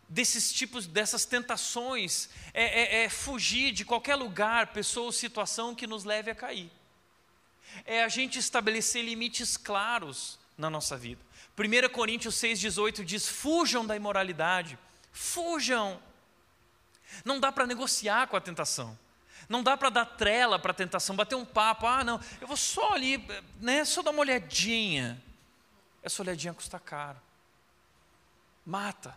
desses tipos, dessas tentações, é, é, é fugir de qualquer lugar, pessoa ou situação que nos leve a cair. É a gente estabelecer limites claros na nossa vida. 1 Coríntios 6,18 diz: fujam da imoralidade, fujam. Não dá para negociar com a tentação. Não dá para dar trela para a tentação, bater um papo, ah, não, eu vou só ali, né, só dar uma olhadinha. Essa olhadinha custa caro mata.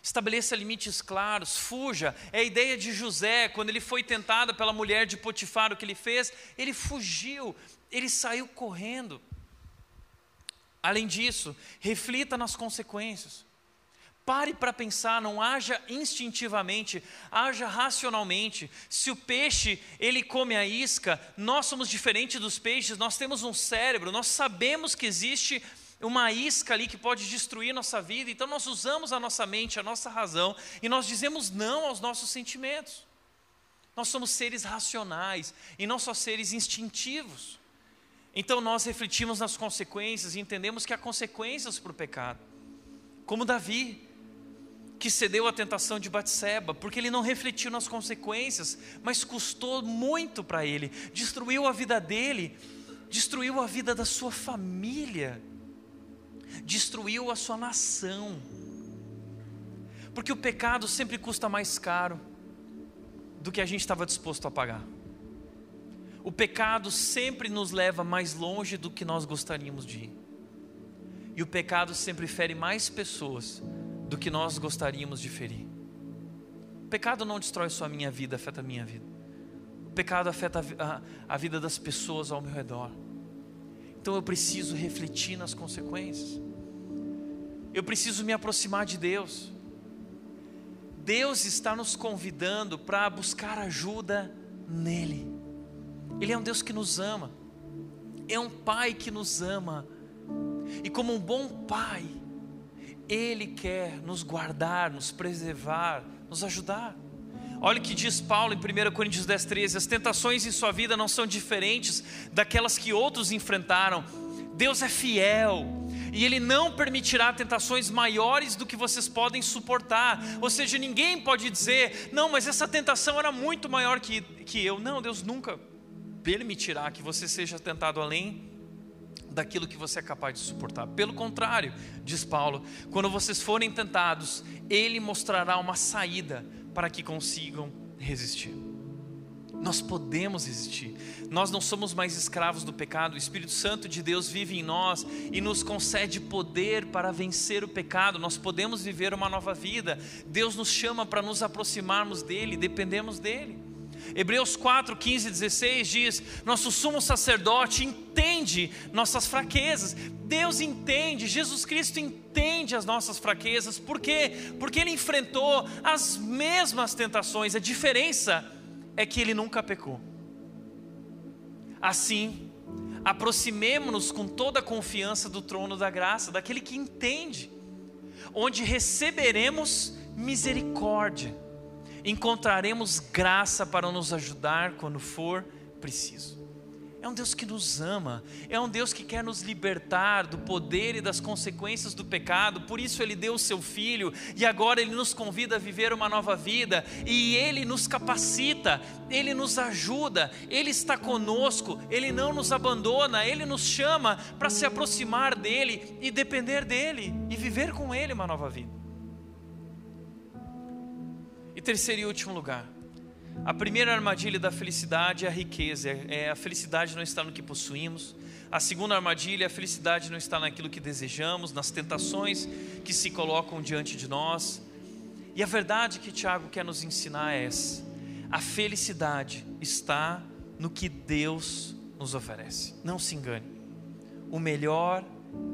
Estabeleça limites claros, fuja. É a ideia de José, quando ele foi tentado pela mulher de Potifar, o que ele fez? Ele fugiu, ele saiu correndo. Além disso, reflita nas consequências. Pare para pensar, não haja instintivamente, haja racionalmente. Se o peixe ele come a isca, nós somos diferentes dos peixes, nós temos um cérebro, nós sabemos que existe uma isca ali que pode destruir nossa vida. Então nós usamos a nossa mente, a nossa razão e nós dizemos não aos nossos sentimentos. Nós somos seres racionais e não só seres instintivos. Então nós refletimos nas consequências e entendemos que há consequências para o pecado. Como Davi, que cedeu à tentação de Batseba, porque ele não refletiu nas consequências, mas custou muito para ele, destruiu a vida dele, destruiu a vida da sua família destruiu a sua nação. Porque o pecado sempre custa mais caro do que a gente estava disposto a pagar. O pecado sempre nos leva mais longe do que nós gostaríamos de ir. E o pecado sempre fere mais pessoas do que nós gostaríamos de ferir. O pecado não destrói só a minha vida, afeta a minha vida. O pecado afeta a, a, vida das pessoas ao meu redor. Então eu preciso refletir nas consequências. Eu preciso me aproximar de Deus. Deus está nos convidando para buscar ajuda nele. Ele é um Deus que nos ama. É um pai que nos ama. E como um bom pai, ele quer nos guardar, nos preservar, nos ajudar. Olha o que diz Paulo em 1 Coríntios 10, 13: as tentações em sua vida não são diferentes daquelas que outros enfrentaram. Deus é fiel e Ele não permitirá tentações maiores do que vocês podem suportar. Ou seja, ninguém pode dizer, não, mas essa tentação era muito maior que, que eu. Não, Deus nunca permitirá que você seja tentado além daquilo que você é capaz de suportar. Pelo contrário, diz Paulo, quando vocês forem tentados, Ele mostrará uma saída para que consigam resistir. Nós podemos resistir. Nós não somos mais escravos do pecado. O Espírito Santo de Deus vive em nós e nos concede poder para vencer o pecado. Nós podemos viver uma nova vida. Deus nos chama para nos aproximarmos dele, dependemos dele. Hebreus 4, 15 e 16 diz: Nosso sumo sacerdote entende nossas fraquezas. Deus entende, Jesus Cristo entende as nossas fraquezas. Por quê? Porque Ele enfrentou as mesmas tentações. A diferença é que Ele nunca pecou. Assim, aproximemo-nos com toda a confiança do trono da graça, daquele que entende, onde receberemos misericórdia encontraremos graça para nos ajudar quando for preciso. É um Deus que nos ama, é um Deus que quer nos libertar do poder e das consequências do pecado, por isso Ele deu o Seu Filho e agora Ele nos convida a viver uma nova vida e Ele nos capacita, Ele nos ajuda, Ele está conosco, Ele não nos abandona, Ele nos chama para se aproximar dEle e depender dEle e viver com Ele uma nova vida. Terceiro e último lugar, a primeira armadilha da felicidade é a riqueza, é a felicidade não está no que possuímos. A segunda armadilha, é a felicidade não está naquilo que desejamos, nas tentações que se colocam diante de nós. E a verdade que Tiago quer nos ensinar é essa: a felicidade está no que Deus nos oferece. Não se engane, o melhor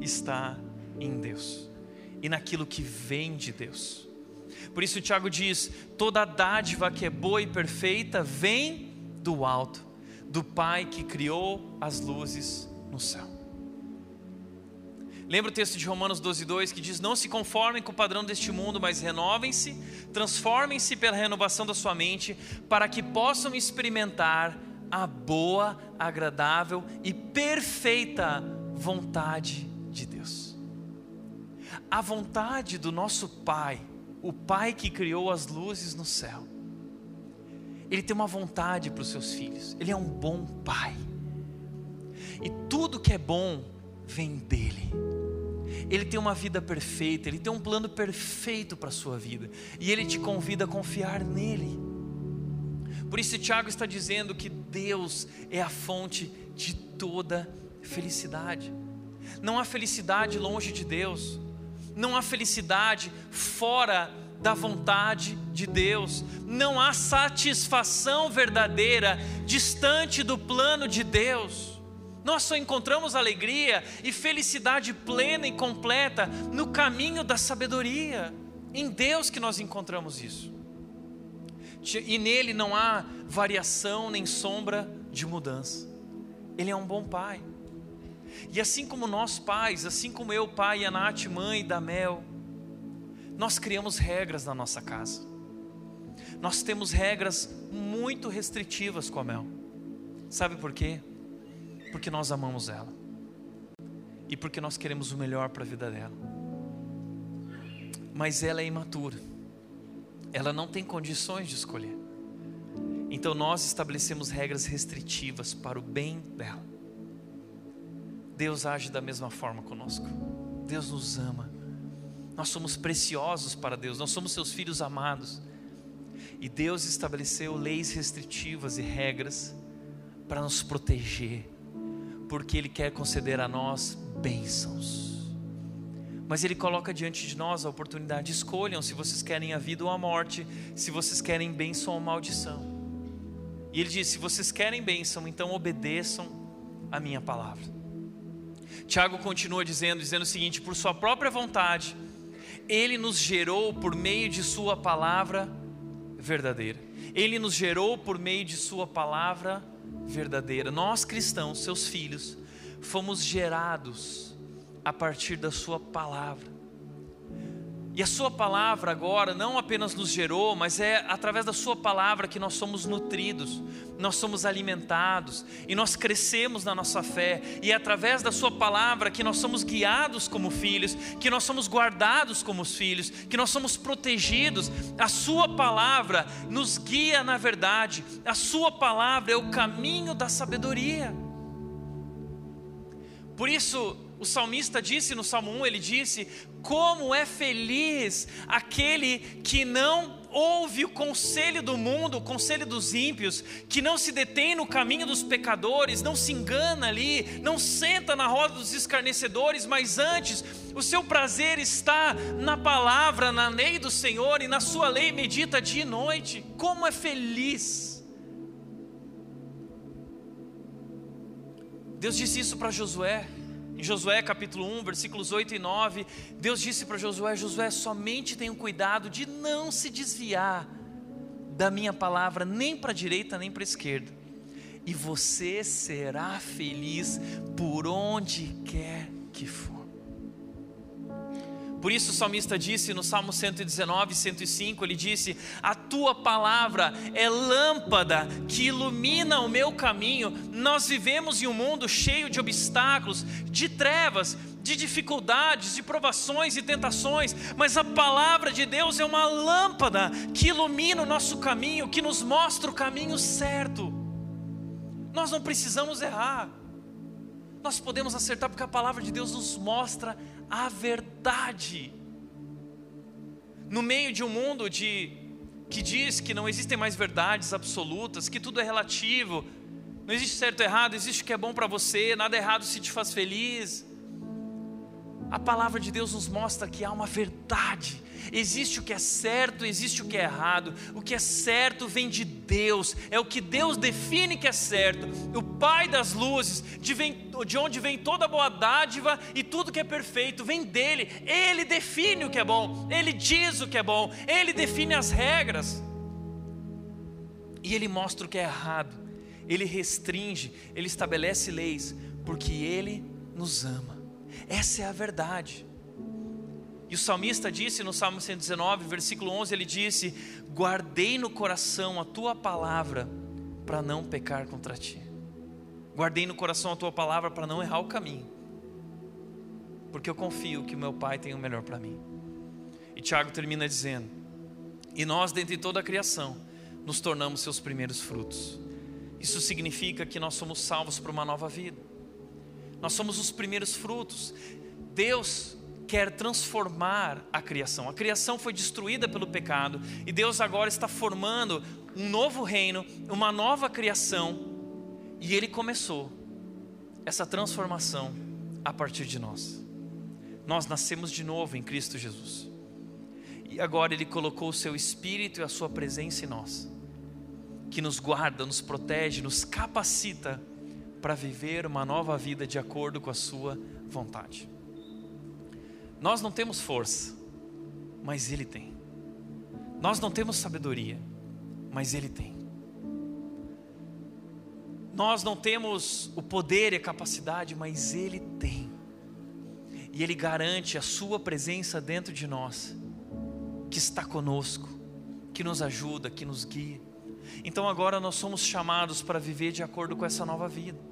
está em Deus e naquilo que vem de Deus. Por isso Tiago diz: toda dádiva que é boa e perfeita vem do alto, do Pai que criou as luzes no céu. Lembra o texto de Romanos 12, 2 que diz: Não se conformem com o padrão deste mundo, mas renovem-se, transformem-se pela renovação da sua mente, para que possam experimentar a boa, agradável e perfeita vontade de Deus. A vontade do nosso Pai o Pai que criou as luzes no céu, Ele tem uma vontade para os seus filhos, Ele é um bom Pai, e tudo que é bom vem dEle. Ele tem uma vida perfeita, Ele tem um plano perfeito para a sua vida, e Ele te convida a confiar nele. Por isso, Tiago está dizendo que Deus é a fonte de toda felicidade. Não há felicidade longe de Deus não há felicidade fora da vontade de Deus, não há satisfação verdadeira distante do plano de Deus. Nós só encontramos alegria e felicidade plena e completa no caminho da sabedoria. Em Deus que nós encontramos isso. E nele não há variação nem sombra de mudança. Ele é um bom pai. E assim como nós pais, assim como eu, pai, a Nath, mãe da Mel, nós criamos regras na nossa casa. Nós temos regras muito restritivas com a Mel. Sabe por quê? Porque nós amamos ela. E porque nós queremos o melhor para a vida dela. Mas ela é imatura. Ela não tem condições de escolher. Então nós estabelecemos regras restritivas para o bem dela. Deus age da mesma forma conosco. Deus nos ama. Nós somos preciosos para Deus, nós somos seus filhos amados. E Deus estabeleceu leis restritivas e regras para nos proteger, porque Ele quer conceder a nós bênçãos. Mas Ele coloca diante de nós a oportunidade: escolham se vocês querem a vida ou a morte, se vocês querem bênção ou maldição. E Ele diz: se vocês querem bênção, então obedeçam a minha palavra. Tiago continua dizendo, dizendo o seguinte: por sua própria vontade, ele nos gerou por meio de sua palavra verdadeira. Ele nos gerou por meio de sua palavra verdadeira. Nós cristãos, seus filhos, fomos gerados a partir da sua palavra. E a Sua palavra agora não apenas nos gerou, mas é através da Sua palavra que nós somos nutridos, nós somos alimentados e nós crescemos na nossa fé, e é através da Sua palavra que nós somos guiados como filhos, que nós somos guardados como filhos, que nós somos protegidos. A Sua palavra nos guia na verdade, a Sua palavra é o caminho da sabedoria. Por isso, o salmista disse no Salmo 1, ele disse: Como é feliz aquele que não ouve o conselho do mundo, o conselho dos ímpios, que não se detém no caminho dos pecadores, não se engana ali, não senta na roda dos escarnecedores, mas antes o seu prazer está na palavra, na lei do Senhor e na sua lei medita dia e noite. Como é feliz! Deus disse isso para Josué. Em Josué capítulo 1, versículos 8 e 9, Deus disse para Josué: Josué, somente tenha cuidado de não se desviar da minha palavra, nem para a direita nem para a esquerda, e você será feliz por onde quer que for. Por isso o salmista disse no Salmo 119, 105, ele disse: A tua palavra é lâmpada que ilumina o meu caminho. Nós vivemos em um mundo cheio de obstáculos, de trevas, de dificuldades, de provações e tentações, mas a palavra de Deus é uma lâmpada que ilumina o nosso caminho, que nos mostra o caminho certo. Nós não precisamos errar, nós podemos acertar porque a palavra de Deus nos mostra a verdade. No meio de um mundo de que diz que não existem mais verdades absolutas, que tudo é relativo, não existe certo e errado, existe o que é bom para você, nada errado se te faz feliz. A palavra de Deus nos mostra que há uma verdade. Existe o que é certo, existe o que é errado. O que é certo vem de Deus, é o que Deus define que é certo. O Pai das luzes, de, vem, de onde vem toda boa dádiva e tudo que é perfeito, vem dele. Ele define o que é bom, ele diz o que é bom, ele define as regras. E ele mostra o que é errado, ele restringe, ele estabelece leis, porque ele nos ama. Essa é a verdade. E o salmista disse no Salmo 119, versículo 11, ele disse: Guardei no coração a tua palavra para não pecar contra ti. Guardei no coração a tua palavra para não errar o caminho. Porque eu confio que o meu Pai tem o melhor para mim. E Tiago termina dizendo: E nós, dentre toda a criação, nos tornamos seus primeiros frutos. Isso significa que nós somos salvos para uma nova vida. Nós somos os primeiros frutos. Deus quer transformar a criação. A criação foi destruída pelo pecado e Deus agora está formando um novo reino, uma nova criação. E Ele começou essa transformação a partir de nós. Nós nascemos de novo em Cristo Jesus. E agora Ele colocou o Seu Espírito e a Sua presença em nós, que nos guarda, nos protege, nos capacita para viver uma nova vida de acordo com a Sua vontade. Nós não temos força, mas Ele tem. Nós não temos sabedoria, mas Ele tem. Nós não temos o poder e a capacidade, mas Ele tem. E Ele garante a Sua presença dentro de nós, que está conosco, que nos ajuda, que nos guia. Então agora nós somos chamados para viver de acordo com essa nova vida.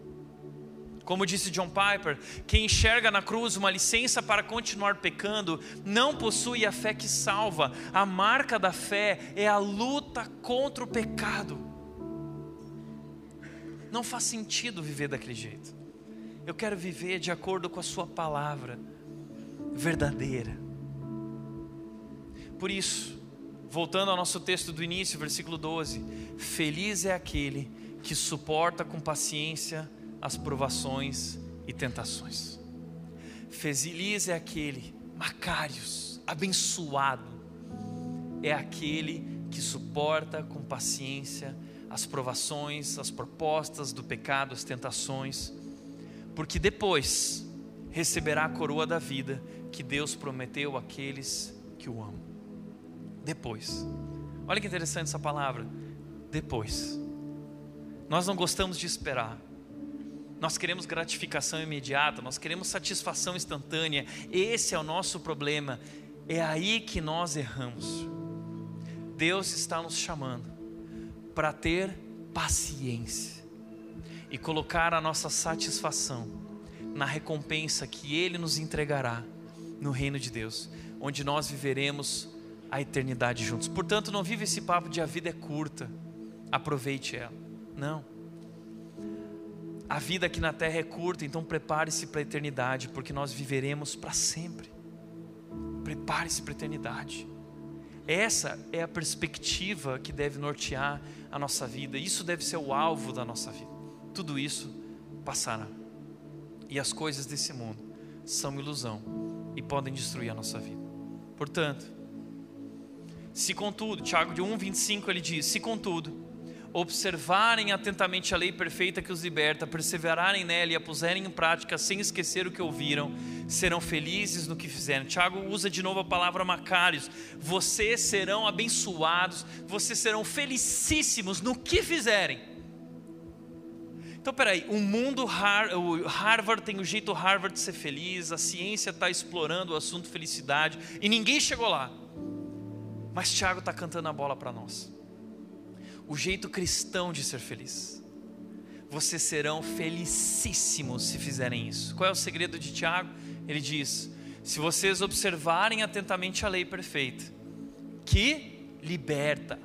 Como disse John Piper, quem enxerga na cruz uma licença para continuar pecando não possui a fé que salva. A marca da fé é a luta contra o pecado. Não faz sentido viver daquele jeito. Eu quero viver de acordo com a Sua palavra verdadeira. Por isso, voltando ao nosso texto do início, versículo 12: Feliz é aquele que suporta com paciência as provações e tentações. Feliz é aquele, Macários, abençoado, é aquele que suporta com paciência as provações, as propostas do pecado, as tentações, porque depois receberá a coroa da vida que Deus prometeu àqueles que o amam. Depois, olha que interessante essa palavra. Depois, nós não gostamos de esperar, nós queremos gratificação imediata, nós queremos satisfação instantânea. Esse é o nosso problema. É aí que nós erramos. Deus está nos chamando para ter paciência e colocar a nossa satisfação na recompensa que Ele nos entregará no reino de Deus, onde nós viveremos a eternidade juntos. Portanto, não vive esse papo de a vida é curta, aproveite ela. Não. A vida aqui na terra é curta, então prepare-se para a eternidade, porque nós viveremos para sempre. Prepare-se para a eternidade. Essa é a perspectiva que deve nortear a nossa vida. Isso deve ser o alvo da nossa vida. Tudo isso passará. E as coisas desse mundo são ilusão e podem destruir a nossa vida. Portanto, se contudo, Tiago de 1:25 ele diz: "Se contudo, observarem atentamente a lei perfeita que os liberta, perseverarem nela e a puserem em prática sem esquecer o que ouviram, serão felizes no que fizerem. Tiago usa de novo a palavra macários. Vocês serão abençoados, vocês serão felicíssimos no que fizerem. Então peraí, o mundo, o Harvard tem o jeito Harvard de ser feliz, a ciência está explorando o assunto felicidade e ninguém chegou lá. Mas Tiago está cantando a bola para nós. O jeito cristão de ser feliz. Vocês serão felicíssimos se fizerem isso. Qual é o segredo de Tiago? Ele diz: se vocês observarem atentamente a lei perfeita, que liberta,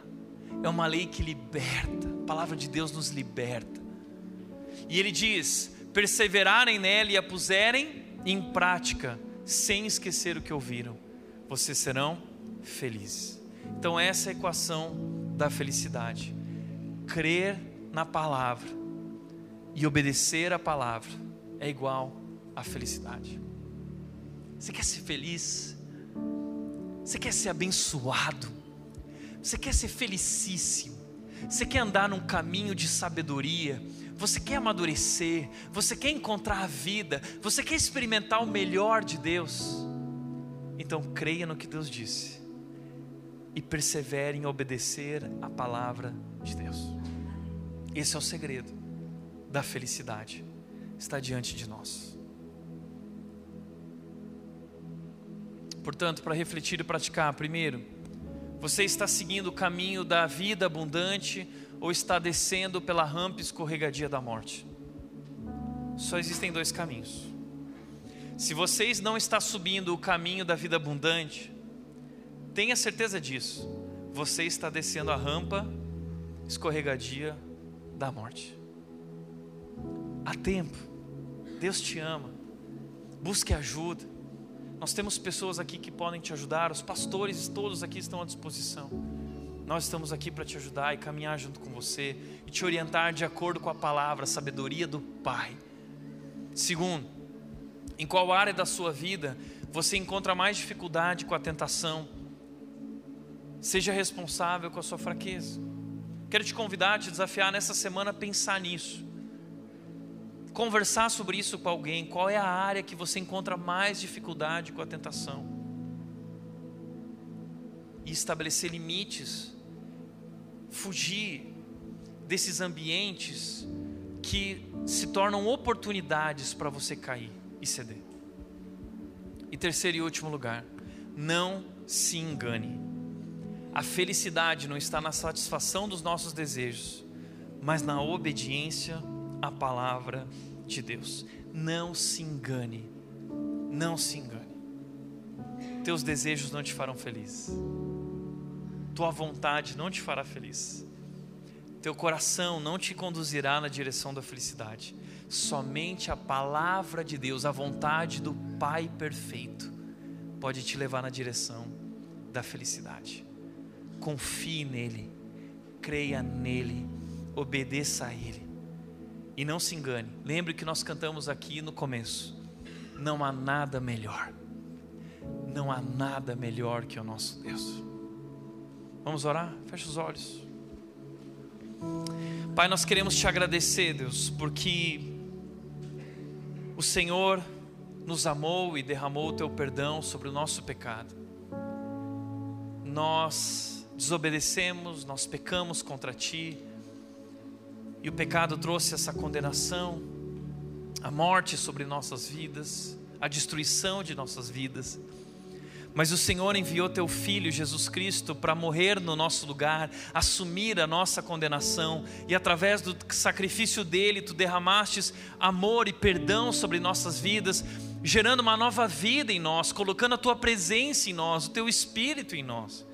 é uma lei que liberta, a palavra de Deus nos liberta. E ele diz: perseverarem nela e a puserem em prática, sem esquecer o que ouviram, vocês serão felizes. Então, essa é a equação da felicidade: crer na palavra e obedecer a palavra é igual à felicidade. Você quer ser feliz? Você quer ser abençoado? Você quer ser felicíssimo? Você quer andar num caminho de sabedoria? Você quer amadurecer? Você quer encontrar a vida? Você quer experimentar o melhor de Deus? Então creia no que Deus disse e persevere em obedecer a palavra de Deus. Esse é o segredo da felicidade. Está diante de nós. Portanto, para refletir e praticar, primeiro, você está seguindo o caminho da vida abundante ou está descendo pela rampa escorregadia da morte? Só existem dois caminhos. Se vocês não está subindo o caminho da vida abundante, tenha certeza disso. Você está descendo a rampa escorregadia da morte. Há tempo. Deus te ama. Busque ajuda. Nós temos pessoas aqui que podem te ajudar, os pastores todos aqui estão à disposição. Nós estamos aqui para te ajudar e caminhar junto com você e te orientar de acordo com a palavra, a sabedoria do Pai. Segundo, em qual área da sua vida você encontra mais dificuldade com a tentação? Seja responsável com a sua fraqueza. Quero te convidar, te desafiar nessa semana a pensar nisso conversar sobre isso com alguém. Qual é a área que você encontra mais dificuldade com a tentação? E estabelecer limites, fugir desses ambientes que se tornam oportunidades para você cair e ceder. E terceiro e último lugar, não se engane. A felicidade não está na satisfação dos nossos desejos, mas na obediência a palavra de Deus. Não se engane, não se engane. Teus desejos não te farão feliz, tua vontade não te fará feliz, teu coração não te conduzirá na direção da felicidade. Somente a palavra de Deus, a vontade do Pai perfeito, pode te levar na direção da felicidade. Confie nele, creia nele, obedeça a ele e não se engane, lembre que nós cantamos aqui no começo: não há nada melhor, não há nada melhor que o nosso Deus. Vamos orar? Feche os olhos. Pai, nós queremos te agradecer, Deus, porque o Senhor nos amou e derramou o teu perdão sobre o nosso pecado. Nós desobedecemos, nós pecamos contra ti e o pecado trouxe essa condenação, a morte sobre nossas vidas, a destruição de nossas vidas. Mas o Senhor enviou teu filho Jesus Cristo para morrer no nosso lugar, assumir a nossa condenação, e através do sacrifício dele, tu derramastes amor e perdão sobre nossas vidas, gerando uma nova vida em nós, colocando a tua presença em nós, o teu espírito em nós.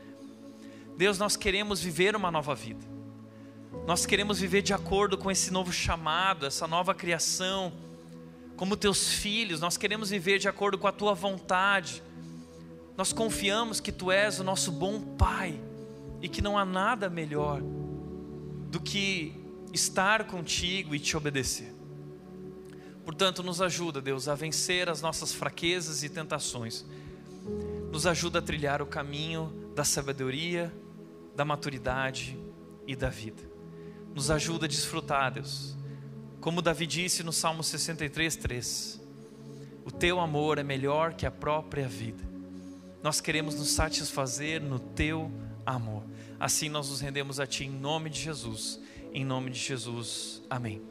Deus, nós queremos viver uma nova vida. Nós queremos viver de acordo com esse novo chamado, essa nova criação, como teus filhos, nós queremos viver de acordo com a tua vontade. Nós confiamos que tu és o nosso bom Pai e que não há nada melhor do que estar contigo e te obedecer. Portanto, nos ajuda, Deus, a vencer as nossas fraquezas e tentações. Nos ajuda a trilhar o caminho da sabedoria, da maturidade e da vida nos ajuda a desfrutar, Deus. Como Davi disse no Salmo 63, 3: O teu amor é melhor que a própria vida. Nós queremos nos satisfazer no teu amor. Assim nós nos rendemos a Ti em nome de Jesus. Em nome de Jesus. Amém.